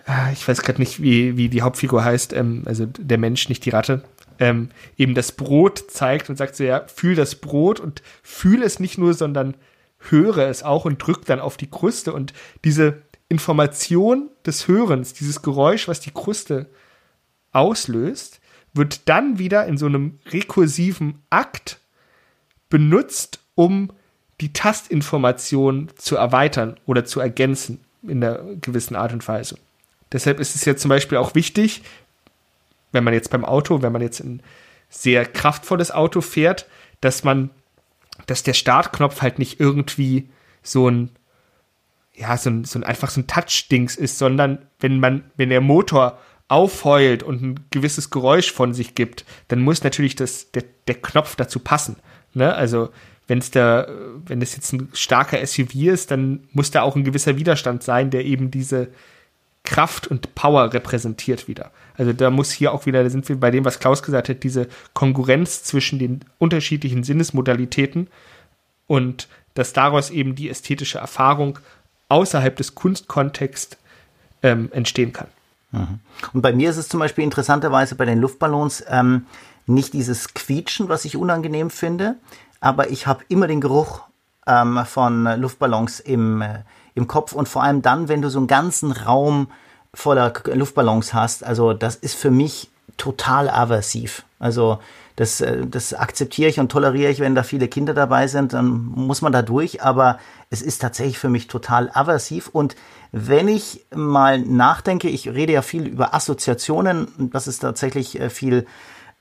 ah, ich weiß gerade nicht, wie, wie die Hauptfigur heißt, ähm, also der Mensch, nicht die Ratte, ähm, eben das Brot zeigt und sagt so, ja, fühl das Brot und fühl es nicht nur, sondern höre es auch und drück dann auf die Kruste. Und diese Information des Hörens, dieses Geräusch, was die Kruste auslöst, wird dann wieder in so einem rekursiven Akt benutzt, um die Tastinformation zu erweitern oder zu ergänzen in einer gewissen Art und Weise. Deshalb ist es ja zum Beispiel auch wichtig, wenn man jetzt beim Auto, wenn man jetzt ein sehr kraftvolles Auto fährt, dass man, dass der Startknopf halt nicht irgendwie so ein, ja, so ein, so ein einfach so ein Touch-Dings ist, sondern wenn man, wenn der Motor aufheult und ein gewisses Geräusch von sich gibt, dann muss natürlich das, der, der Knopf dazu passen. Ne? Also wenn es da, wenn es jetzt ein starker SUV ist, dann muss da auch ein gewisser Widerstand sein, der eben diese Kraft und Power repräsentiert wieder. Also da muss hier auch wieder, da sind wir bei dem, was Klaus gesagt hat, diese Konkurrenz zwischen den unterschiedlichen Sinnesmodalitäten und dass daraus eben die ästhetische Erfahrung außerhalb des Kunstkontexts ähm, entstehen kann. Mhm. Und bei mir ist es zum Beispiel interessanterweise bei den Luftballons ähm, nicht dieses Quietschen, was ich unangenehm finde, aber ich habe immer den Geruch ähm, von Luftballons im, äh, im Kopf und vor allem dann, wenn du so einen ganzen Raum voller Luftballons hast. Also das ist für mich total aversiv. Also das, äh, das akzeptiere ich und toleriere ich, wenn da viele Kinder dabei sind, dann muss man da durch. Aber es ist tatsächlich für mich total aversiv. Und wenn ich mal nachdenke, ich rede ja viel über Assoziationen, das ist tatsächlich äh, viel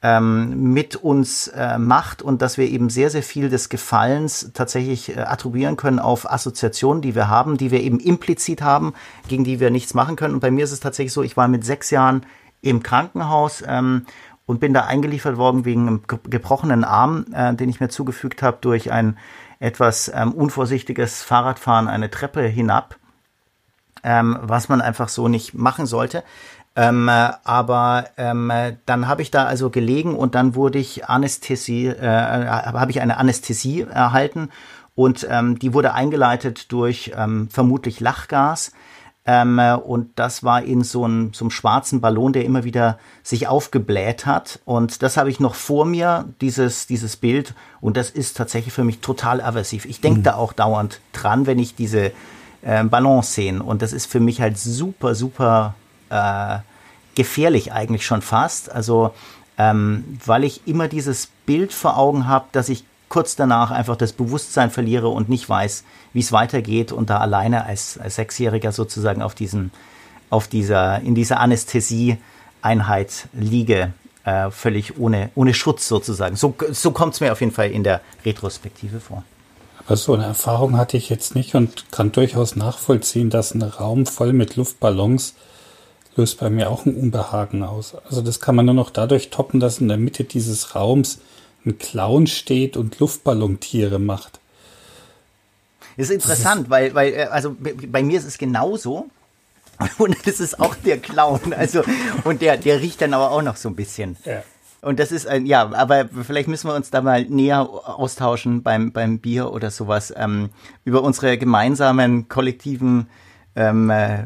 ähm, mit uns äh, macht und dass wir eben sehr, sehr viel des Gefallens tatsächlich äh, attribuieren können auf Assoziationen, die wir haben, die wir eben implizit haben, gegen die wir nichts machen können. Und bei mir ist es tatsächlich so, ich war mit sechs Jahren im Krankenhaus ähm, und bin da eingeliefert worden wegen einem gebrochenen Arm, äh, den ich mir zugefügt habe durch ein etwas ähm, unvorsichtiges Fahrradfahren eine Treppe hinab, ähm, was man einfach so nicht machen sollte. Ähm, äh, aber ähm, dann habe ich da also gelegen und dann wurde ich Anästhesie, äh, habe ich eine Anästhesie erhalten und ähm, die wurde eingeleitet durch ähm, vermutlich Lachgas. Ähm, und das war in so einem, so einem schwarzen Ballon, der immer wieder sich aufgebläht hat. Und das habe ich noch vor mir, dieses, dieses Bild. Und das ist tatsächlich für mich total aversiv. Ich denke mhm. da auch dauernd dran, wenn ich diese äh, Ballons sehe. Und das ist für mich halt super, super äh, gefährlich eigentlich schon fast. Also ähm, weil ich immer dieses Bild vor Augen habe, dass ich kurz danach einfach das Bewusstsein verliere und nicht weiß, wie es weitergeht und da alleine als, als Sechsjähriger sozusagen auf diesen, auf dieser, in dieser Anästhesie-Einheit liege, äh, völlig ohne, ohne Schutz sozusagen. So, so kommt es mir auf jeden Fall in der Retrospektive vor. Aber so eine Erfahrung hatte ich jetzt nicht und kann durchaus nachvollziehen, dass ein Raum voll mit Luftballons löst bei mir auch ein Unbehagen aus. Also das kann man nur noch dadurch toppen, dass in der Mitte dieses Raums ein Clown steht und Luftballontiere macht. Das ist interessant, weil, weil, äh, also bei mir ist es genauso. Und das ist auch der Clown. Also, und der, der riecht dann aber auch noch so ein bisschen. Ja. Und das ist ein, ja, aber vielleicht müssen wir uns da mal näher austauschen beim, beim Bier oder sowas, ähm, über unsere gemeinsamen kollektiven ähm, äh,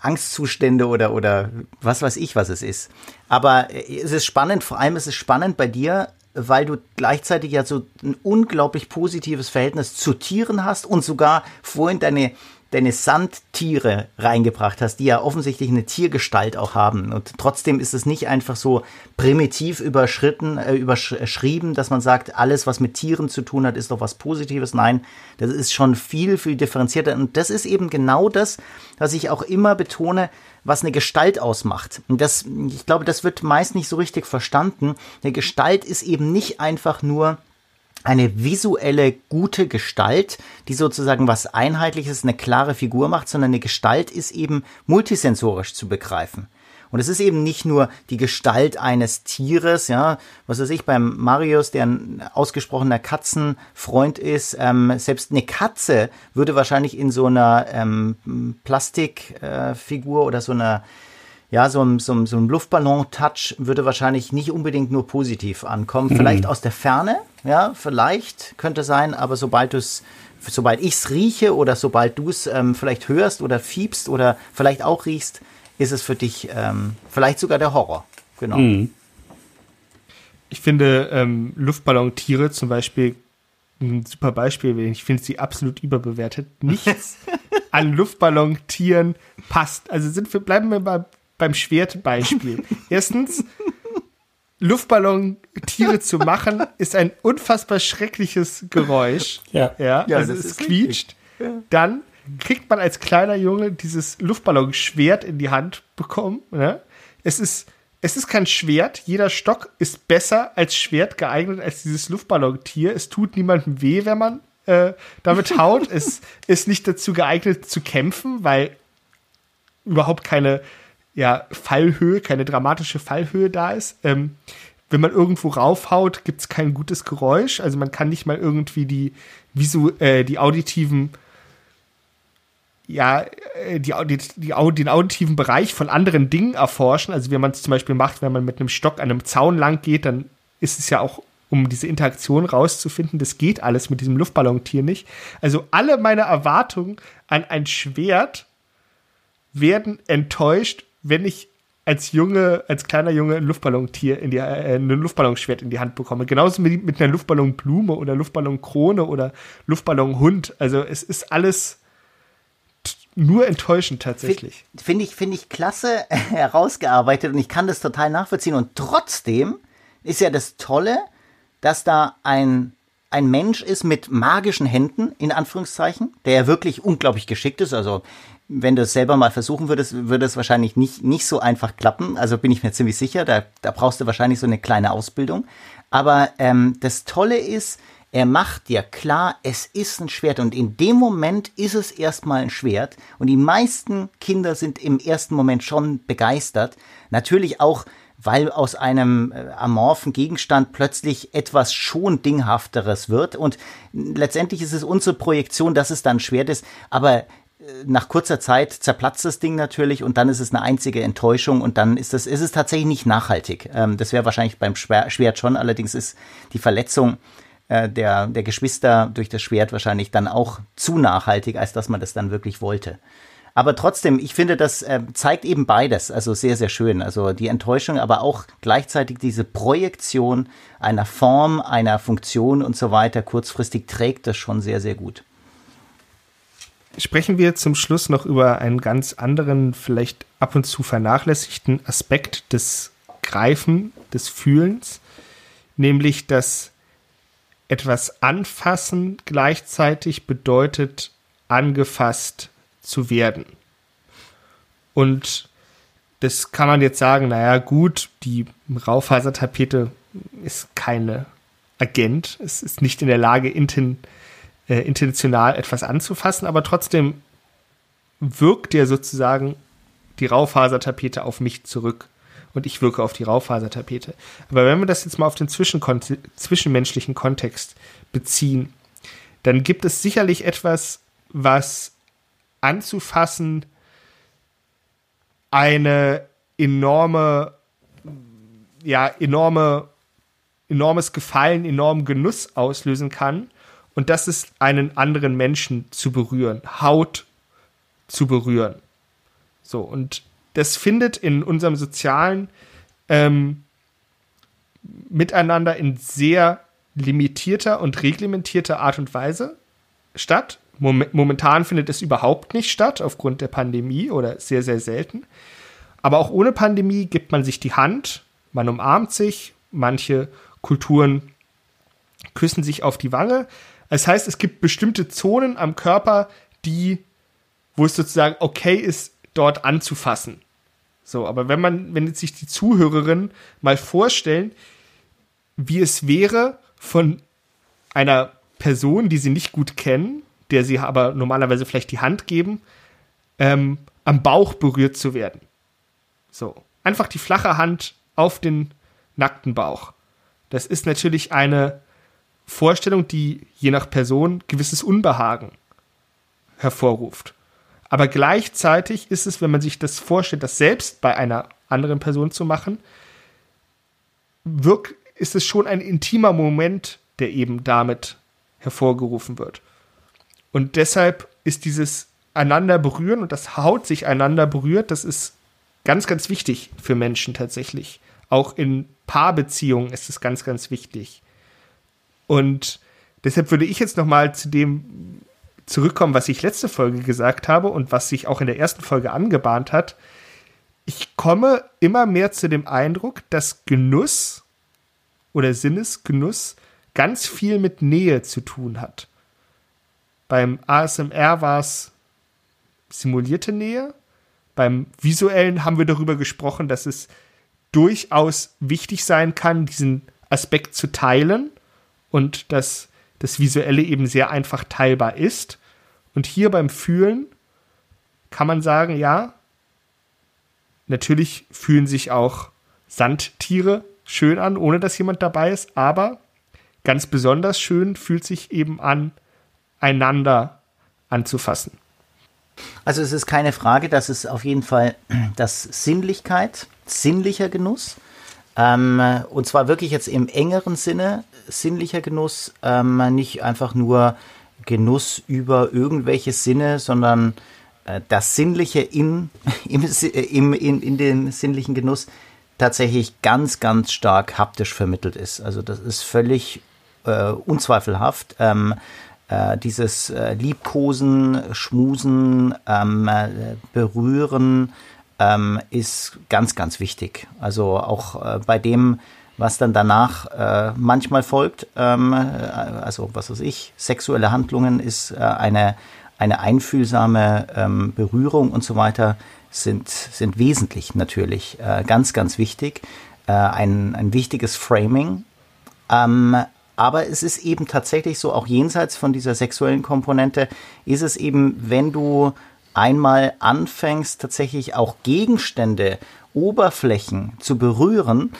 Angstzustände oder, oder was weiß ich, was es ist. Aber äh, es ist spannend, vor allem ist es spannend bei dir, weil du gleichzeitig ja so ein unglaublich positives Verhältnis zu Tieren hast und sogar vorhin deine deine Sandtiere reingebracht hast, die ja offensichtlich eine Tiergestalt auch haben. Und trotzdem ist es nicht einfach so primitiv überschritten, äh, überschrieben, dass man sagt, alles, was mit Tieren zu tun hat, ist doch was Positives. Nein, das ist schon viel, viel differenzierter. Und das ist eben genau das, was ich auch immer betone, was eine Gestalt ausmacht. Und das, ich glaube, das wird meist nicht so richtig verstanden. Eine Gestalt ist eben nicht einfach nur eine visuelle gute Gestalt, die sozusagen was Einheitliches, eine klare Figur macht, sondern eine Gestalt ist eben multisensorisch zu begreifen. Und es ist eben nicht nur die Gestalt eines Tieres, ja, was weiß ich, beim Marius, der ein ausgesprochener Katzenfreund ist, ähm, selbst eine Katze würde wahrscheinlich in so einer ähm, Plastikfigur äh, oder so einer ja, so ein, so ein, so ein Luftballon-Touch würde wahrscheinlich nicht unbedingt nur positiv ankommen. Mhm. Vielleicht aus der Ferne, ja, vielleicht könnte sein, aber sobald du es, sobald ich es rieche oder sobald du es ähm, vielleicht hörst oder fiebst oder vielleicht auch riechst, ist es für dich ähm, vielleicht sogar der Horror. Genau. Mhm. Ich finde ähm, Luftballontiere zum Beispiel ein super Beispiel. Ich finde sie absolut überbewertet. Nichts an Luftballontieren passt. Also sind wir, bleiben wir mal beim Schwertbeispiel. Erstens, Luftballon-Tiere zu machen, ist ein unfassbar schreckliches Geräusch. Ja, ja, ja also es quietscht. Ja. Dann kriegt man als kleiner Junge dieses Luftballon-Schwert in die Hand bekommen. Ne? Es ist es ist kein Schwert. Jeder Stock ist besser als Schwert geeignet als dieses Luftballontier. Es tut niemandem weh, wenn man äh, damit haut. es ist nicht dazu geeignet zu kämpfen, weil überhaupt keine ja, Fallhöhe, keine dramatische Fallhöhe da ist. Ähm, wenn man irgendwo raufhaut, gibt es kein gutes Geräusch. Also man kann nicht mal irgendwie die, visu äh, die auditiven, ja, äh, die, die, die, den auditiven Bereich von anderen Dingen erforschen. Also wie man es zum Beispiel macht, wenn man mit einem Stock an einem Zaun lang geht, dann ist es ja auch, um diese Interaktion rauszufinden, das geht alles mit diesem Luftballontier nicht. Also alle meine Erwartungen an ein Schwert werden enttäuscht, wenn ich als Junge, als kleiner Junge ein Luftballontier in die, äh, ein Luftballonschwert in die Hand bekomme. Genauso mit, mit einer Luftballonblume oder Luftballonkrone oder Luftballonhund. Also es ist alles nur enttäuschend tatsächlich. Finde ich, finde ich klasse herausgearbeitet und ich kann das total nachvollziehen. Und trotzdem ist ja das Tolle, dass da ein, ein Mensch ist mit magischen Händen, in Anführungszeichen, der ja wirklich unglaublich geschickt ist. Also wenn du es selber mal versuchen würdest, würde es wahrscheinlich nicht, nicht so einfach klappen. Also bin ich mir ziemlich sicher, da, da brauchst du wahrscheinlich so eine kleine Ausbildung. Aber ähm, das Tolle ist, er macht dir klar, es ist ein Schwert und in dem Moment ist es erstmal ein Schwert und die meisten Kinder sind im ersten Moment schon begeistert. Natürlich auch, weil aus einem äh, amorphen Gegenstand plötzlich etwas schon Dinghafteres wird und letztendlich ist es unsere Projektion, dass es dann Schwert ist, aber nach kurzer Zeit zerplatzt das Ding natürlich und dann ist es eine einzige Enttäuschung und dann ist das, ist es tatsächlich nicht nachhaltig. Ähm, das wäre wahrscheinlich beim Schwert schon, allerdings ist die Verletzung äh, der, der Geschwister durch das Schwert wahrscheinlich dann auch zu nachhaltig, als dass man das dann wirklich wollte. Aber trotzdem, ich finde, das äh, zeigt eben beides, also sehr, sehr schön. Also die Enttäuschung, aber auch gleichzeitig diese Projektion einer Form, einer Funktion und so weiter kurzfristig trägt das schon sehr, sehr gut sprechen wir zum Schluss noch über einen ganz anderen, vielleicht ab und zu vernachlässigten Aspekt des Greifen, des Fühlens, nämlich dass etwas anfassen gleichzeitig bedeutet, angefasst zu werden. Und das kann man jetzt sagen, naja, gut, die Raufasertapete ist keine Agent, es ist nicht in der Lage, inten, äh, intentional etwas anzufassen, aber trotzdem wirkt ja sozusagen die Raufasertapete auf mich zurück und ich wirke auf die Raufasertapete. Aber wenn wir das jetzt mal auf den zwischenmenschlichen Kontext beziehen, dann gibt es sicherlich etwas, was anzufassen eine enorme, ja, enorme, enormes Gefallen, enormen Genuss auslösen kann und das ist einen anderen Menschen zu berühren, Haut zu berühren. So, und das findet in unserem sozialen ähm, Miteinander in sehr limitierter und reglementierter Art und Weise statt. Momentan findet es überhaupt nicht statt, aufgrund der Pandemie oder sehr, sehr selten. Aber auch ohne Pandemie gibt man sich die Hand, man umarmt sich, manche Kulturen küssen sich auf die Wange. Das heißt, es gibt bestimmte Zonen am Körper, die, wo es sozusagen okay ist, dort anzufassen. So, aber wenn man, wenn jetzt sich die Zuhörerinnen mal vorstellen, wie es wäre, von einer Person, die sie nicht gut kennen, der sie aber normalerweise vielleicht die Hand geben, ähm, am Bauch berührt zu werden. So. einfach die flache Hand auf den nackten Bauch. Das ist natürlich eine Vorstellung, die je nach Person gewisses Unbehagen hervorruft. Aber gleichzeitig ist es, wenn man sich das vorstellt, das selbst bei einer anderen Person zu machen, wirkt, ist es schon ein intimer Moment, der eben damit hervorgerufen wird. Und deshalb ist dieses einander berühren und das Haut sich einander berührt, das ist ganz, ganz wichtig für Menschen tatsächlich. Auch in Paarbeziehungen ist es ganz, ganz wichtig. Und deshalb würde ich jetzt noch mal zu dem zurückkommen, was ich letzte Folge gesagt habe und was sich auch in der ersten Folge angebahnt hat. Ich komme immer mehr zu dem Eindruck, dass Genuss oder Sinnesgenuss ganz viel mit Nähe zu tun hat. Beim ASMR war es simulierte Nähe. Beim visuellen haben wir darüber gesprochen, dass es durchaus wichtig sein kann, diesen Aspekt zu teilen und dass das Visuelle eben sehr einfach teilbar ist. Und hier beim Fühlen kann man sagen, ja, natürlich fühlen sich auch Sandtiere schön an, ohne dass jemand dabei ist, aber ganz besonders schön fühlt sich eben an, einander anzufassen. Also es ist keine Frage, dass es auf jeden Fall das Sinnlichkeit, sinnlicher Genuss, ähm, und zwar wirklich jetzt im engeren Sinne sinnlicher Genuss, ähm, nicht einfach nur Genuss über irgendwelche Sinne, sondern äh, das Sinnliche in, im, im, in, in den sinnlichen Genuss tatsächlich ganz, ganz stark haptisch vermittelt ist. Also das ist völlig äh, unzweifelhaft. Ähm, äh, dieses äh, Liebkosen, Schmusen, ähm, äh, Berühren, ähm, ist ganz, ganz wichtig. Also auch äh, bei dem, was dann danach äh, manchmal folgt, ähm, äh, also was weiß ich, sexuelle Handlungen ist äh, eine, eine einfühlsame ähm, Berührung und so weiter, sind, sind wesentlich natürlich äh, ganz, ganz wichtig. Äh, ein, ein wichtiges Framing. Ähm, aber es ist eben tatsächlich so, auch jenseits von dieser sexuellen Komponente, ist es eben, wenn du einmal anfängst, tatsächlich auch Gegenstände, Oberflächen zu berühren,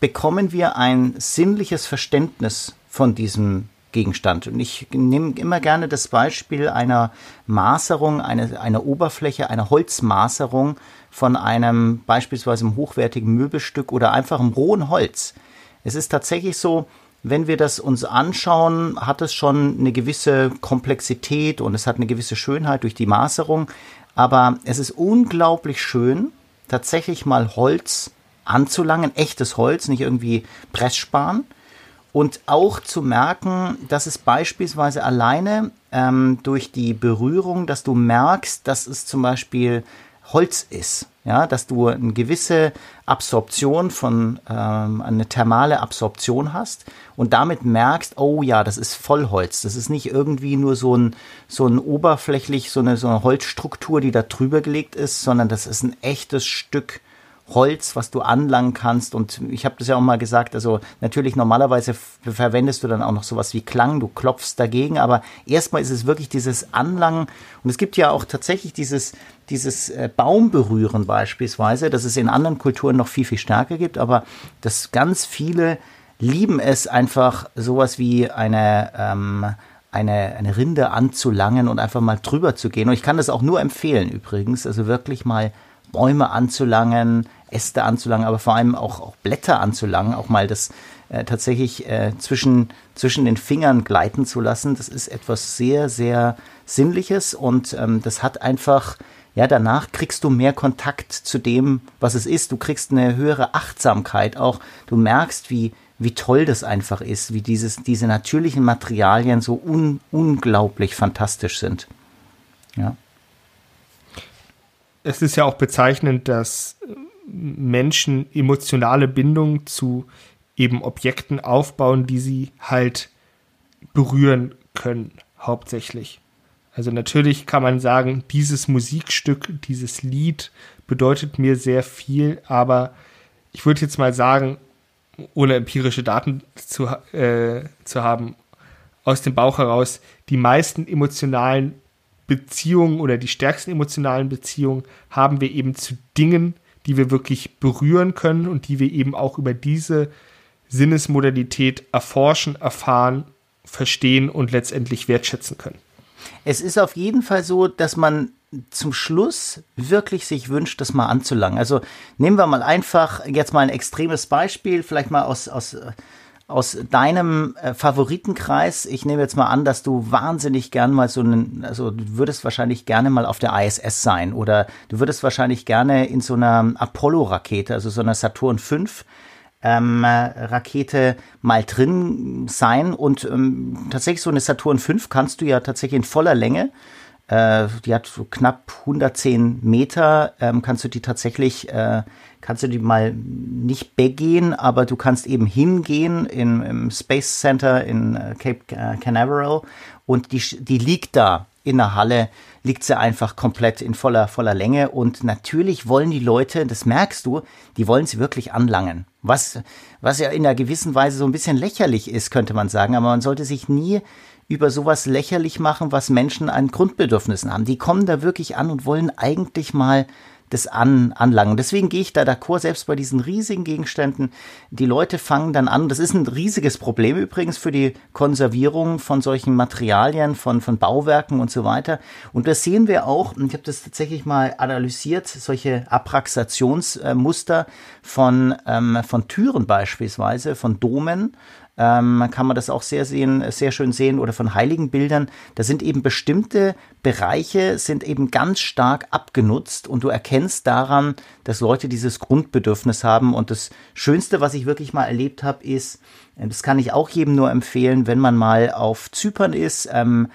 bekommen wir ein sinnliches Verständnis von diesem Gegenstand. Und ich nehme immer gerne das Beispiel einer Maserung, eine, einer Oberfläche, einer Holzmaserung von einem beispielsweise einem hochwertigen Möbelstück oder einfach einem rohen Holz. Es ist tatsächlich so, wenn wir das uns anschauen, hat es schon eine gewisse Komplexität und es hat eine gewisse Schönheit durch die Maserung. Aber es ist unglaublich schön, tatsächlich mal Holz anzulangen, echtes Holz, nicht irgendwie Pressspan. Und auch zu merken, dass es beispielsweise alleine ähm, durch die Berührung, dass du merkst, dass es zum Beispiel Holz ist ja, dass du eine gewisse Absorption von, ähm, eine thermale Absorption hast und damit merkst, oh ja, das ist Vollholz. Das ist nicht irgendwie nur so ein, so ein oberflächlich, so eine, so eine Holzstruktur, die da drüber gelegt ist, sondern das ist ein echtes Stück Holz, was du anlangen kannst. Und ich habe das ja auch mal gesagt, also natürlich normalerweise verwendest du dann auch noch sowas wie Klang, du klopfst dagegen, aber erstmal ist es wirklich dieses Anlangen. Und es gibt ja auch tatsächlich dieses, dieses äh, Baumberühren beispielsweise, dass es in anderen Kulturen noch viel, viel stärker gibt, aber dass ganz viele lieben es einfach sowas wie eine, ähm, eine, eine Rinde anzulangen und einfach mal drüber zu gehen. Und ich kann das auch nur empfehlen übrigens, also wirklich mal Bäume anzulangen, Äste anzulangen, aber vor allem auch, auch Blätter anzulangen, auch mal das äh, tatsächlich äh, zwischen, zwischen den Fingern gleiten zu lassen. Das ist etwas sehr, sehr Sinnliches und ähm, das hat einfach, ja, danach kriegst du mehr Kontakt zu dem, was es ist. Du kriegst eine höhere Achtsamkeit auch. Du merkst, wie, wie toll das einfach ist, wie dieses, diese natürlichen Materialien so un, unglaublich fantastisch sind. Ja. Es ist ja auch bezeichnend, dass Menschen emotionale Bindung zu eben Objekten aufbauen, die sie halt berühren können, hauptsächlich. Also natürlich kann man sagen, dieses Musikstück, dieses Lied bedeutet mir sehr viel, aber ich würde jetzt mal sagen, ohne empirische Daten zu, äh, zu haben, aus dem Bauch heraus, die meisten emotionalen Beziehungen oder die stärksten emotionalen Beziehungen haben wir eben zu Dingen, die wir wirklich berühren können und die wir eben auch über diese Sinnesmodalität erforschen, erfahren, verstehen und letztendlich wertschätzen können. Es ist auf jeden Fall so, dass man zum Schluss wirklich sich wünscht, das mal anzulangen. Also nehmen wir mal einfach jetzt mal ein extremes Beispiel, vielleicht mal aus, aus, aus deinem äh, Favoritenkreis. Ich nehme jetzt mal an, dass du wahnsinnig gern mal so einen, also du würdest wahrscheinlich gerne mal auf der ISS sein oder du würdest wahrscheinlich gerne in so einer Apollo-Rakete, also so einer Saturn V, ähm, Rakete mal drin sein. Und ähm, tatsächlich so eine Saturn V kannst du ja tatsächlich in voller Länge, äh, die hat so knapp 110 Meter, ähm, kannst du die tatsächlich, äh, kannst du die mal nicht begehen, aber du kannst eben hingehen in, im Space Center in äh, Cape Canaveral und die, die liegt da in der Halle liegt sie einfach komplett in voller, voller Länge. Und natürlich wollen die Leute, das merkst du, die wollen sie wirklich anlangen. Was, was ja in einer gewissen Weise so ein bisschen lächerlich ist, könnte man sagen. Aber man sollte sich nie über sowas lächerlich machen, was Menschen an Grundbedürfnissen haben. Die kommen da wirklich an und wollen eigentlich mal das an, anlangen. Deswegen gehe ich da d'accord, selbst bei diesen riesigen Gegenständen. Die Leute fangen dann an, das ist ein riesiges Problem übrigens für die Konservierung von solchen Materialien, von, von Bauwerken und so weiter. Und das sehen wir auch, ich habe das tatsächlich mal analysiert, solche Abraxationsmuster von, ähm, von Türen beispielsweise, von Domen, ähm, kann man das auch sehr sehen, sehr schön sehen oder von Heiligenbildern. Da sind eben bestimmte Bereiche sind eben ganz stark abgenutzt und du erkennst daran, dass Leute dieses Grundbedürfnis haben. Und das Schönste, was ich wirklich mal erlebt habe, ist, das kann ich auch jedem nur empfehlen, wenn man mal auf Zypern ist. Ähm,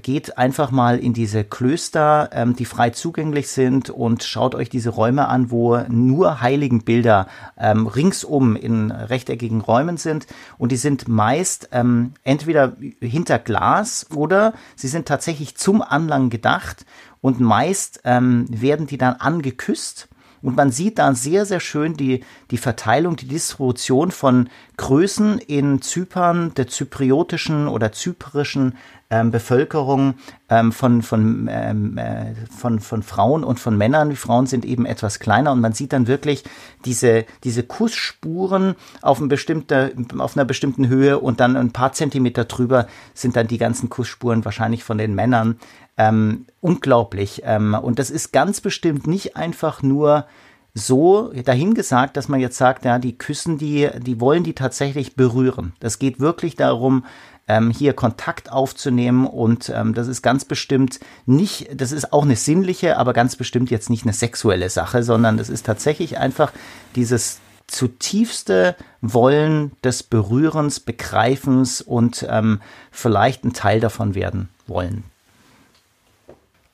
geht einfach mal in diese Klöster, ähm, die frei zugänglich sind und schaut euch diese Räume an, wo nur Heiligenbilder ähm, ringsum in rechteckigen Räumen sind. Und die sind meist ähm, entweder hinter Glas oder sie sind tatsächlich zum Anlangen gedacht. Und meist ähm, werden die dann angeküsst und man sieht da sehr, sehr schön die, die Verteilung, die Distribution von Größen in Zypern, der zypriotischen oder zyprischen ähm, Bevölkerung ähm, von, von, ähm, äh, von, von Frauen und von Männern. Die Frauen sind eben etwas kleiner und man sieht dann wirklich diese, diese Kussspuren auf, ein bestimmter, auf einer bestimmten Höhe und dann ein paar Zentimeter drüber sind dann die ganzen Kussspuren wahrscheinlich von den Männern. Ähm, unglaublich. Ähm, und das ist ganz bestimmt nicht einfach nur so dahingesagt, dass man jetzt sagt, ja, die küssen die, die wollen die tatsächlich berühren. Das geht wirklich darum, ähm, hier Kontakt aufzunehmen und ähm, das ist ganz bestimmt nicht, das ist auch eine sinnliche, aber ganz bestimmt jetzt nicht eine sexuelle Sache, sondern das ist tatsächlich einfach dieses zutiefste Wollen des Berührens, Begreifens und ähm, vielleicht ein Teil davon werden wollen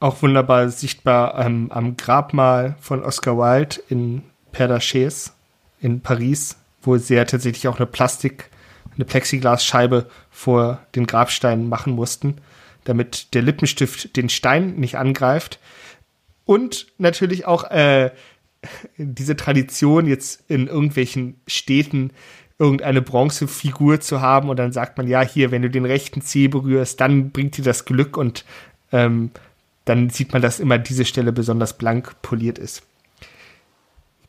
auch wunderbar sichtbar ähm, am Grabmal von Oscar Wilde in Père Lachaise in Paris, wo sie ja tatsächlich auch eine Plastik, eine Plexiglasscheibe vor den Grabsteinen machen mussten, damit der Lippenstift den Stein nicht angreift. Und natürlich auch äh, diese Tradition, jetzt in irgendwelchen Städten irgendeine Bronzefigur zu haben und dann sagt man, ja, hier, wenn du den rechten Zeh berührst, dann bringt dir das Glück und ähm, dann sieht man, dass immer diese Stelle besonders blank poliert ist.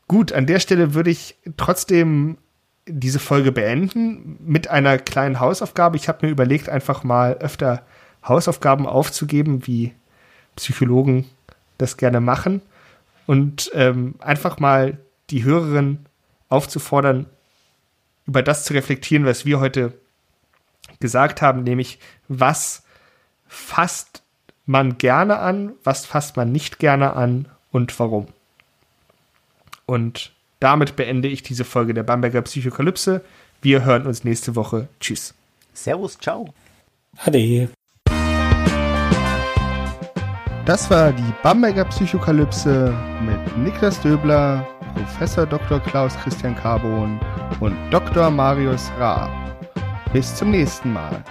Gut, an der Stelle würde ich trotzdem diese Folge beenden mit einer kleinen Hausaufgabe. Ich habe mir überlegt, einfach mal öfter Hausaufgaben aufzugeben, wie Psychologen das gerne machen. Und ähm, einfach mal die Hörerin aufzufordern, über das zu reflektieren, was wir heute gesagt haben, nämlich was fasst man gerne an, was fasst man nicht gerne an und warum. Und damit beende ich diese Folge der Bamberger Psychokalypse. Wir hören uns nächste Woche. Tschüss. Servus, ciao. Ade. Das war die Bamberger Psychokalypse mit Niklas Döbler, Professor Dr. Klaus Christian Carbon und Dr. Marius Raab. Bis zum nächsten Mal.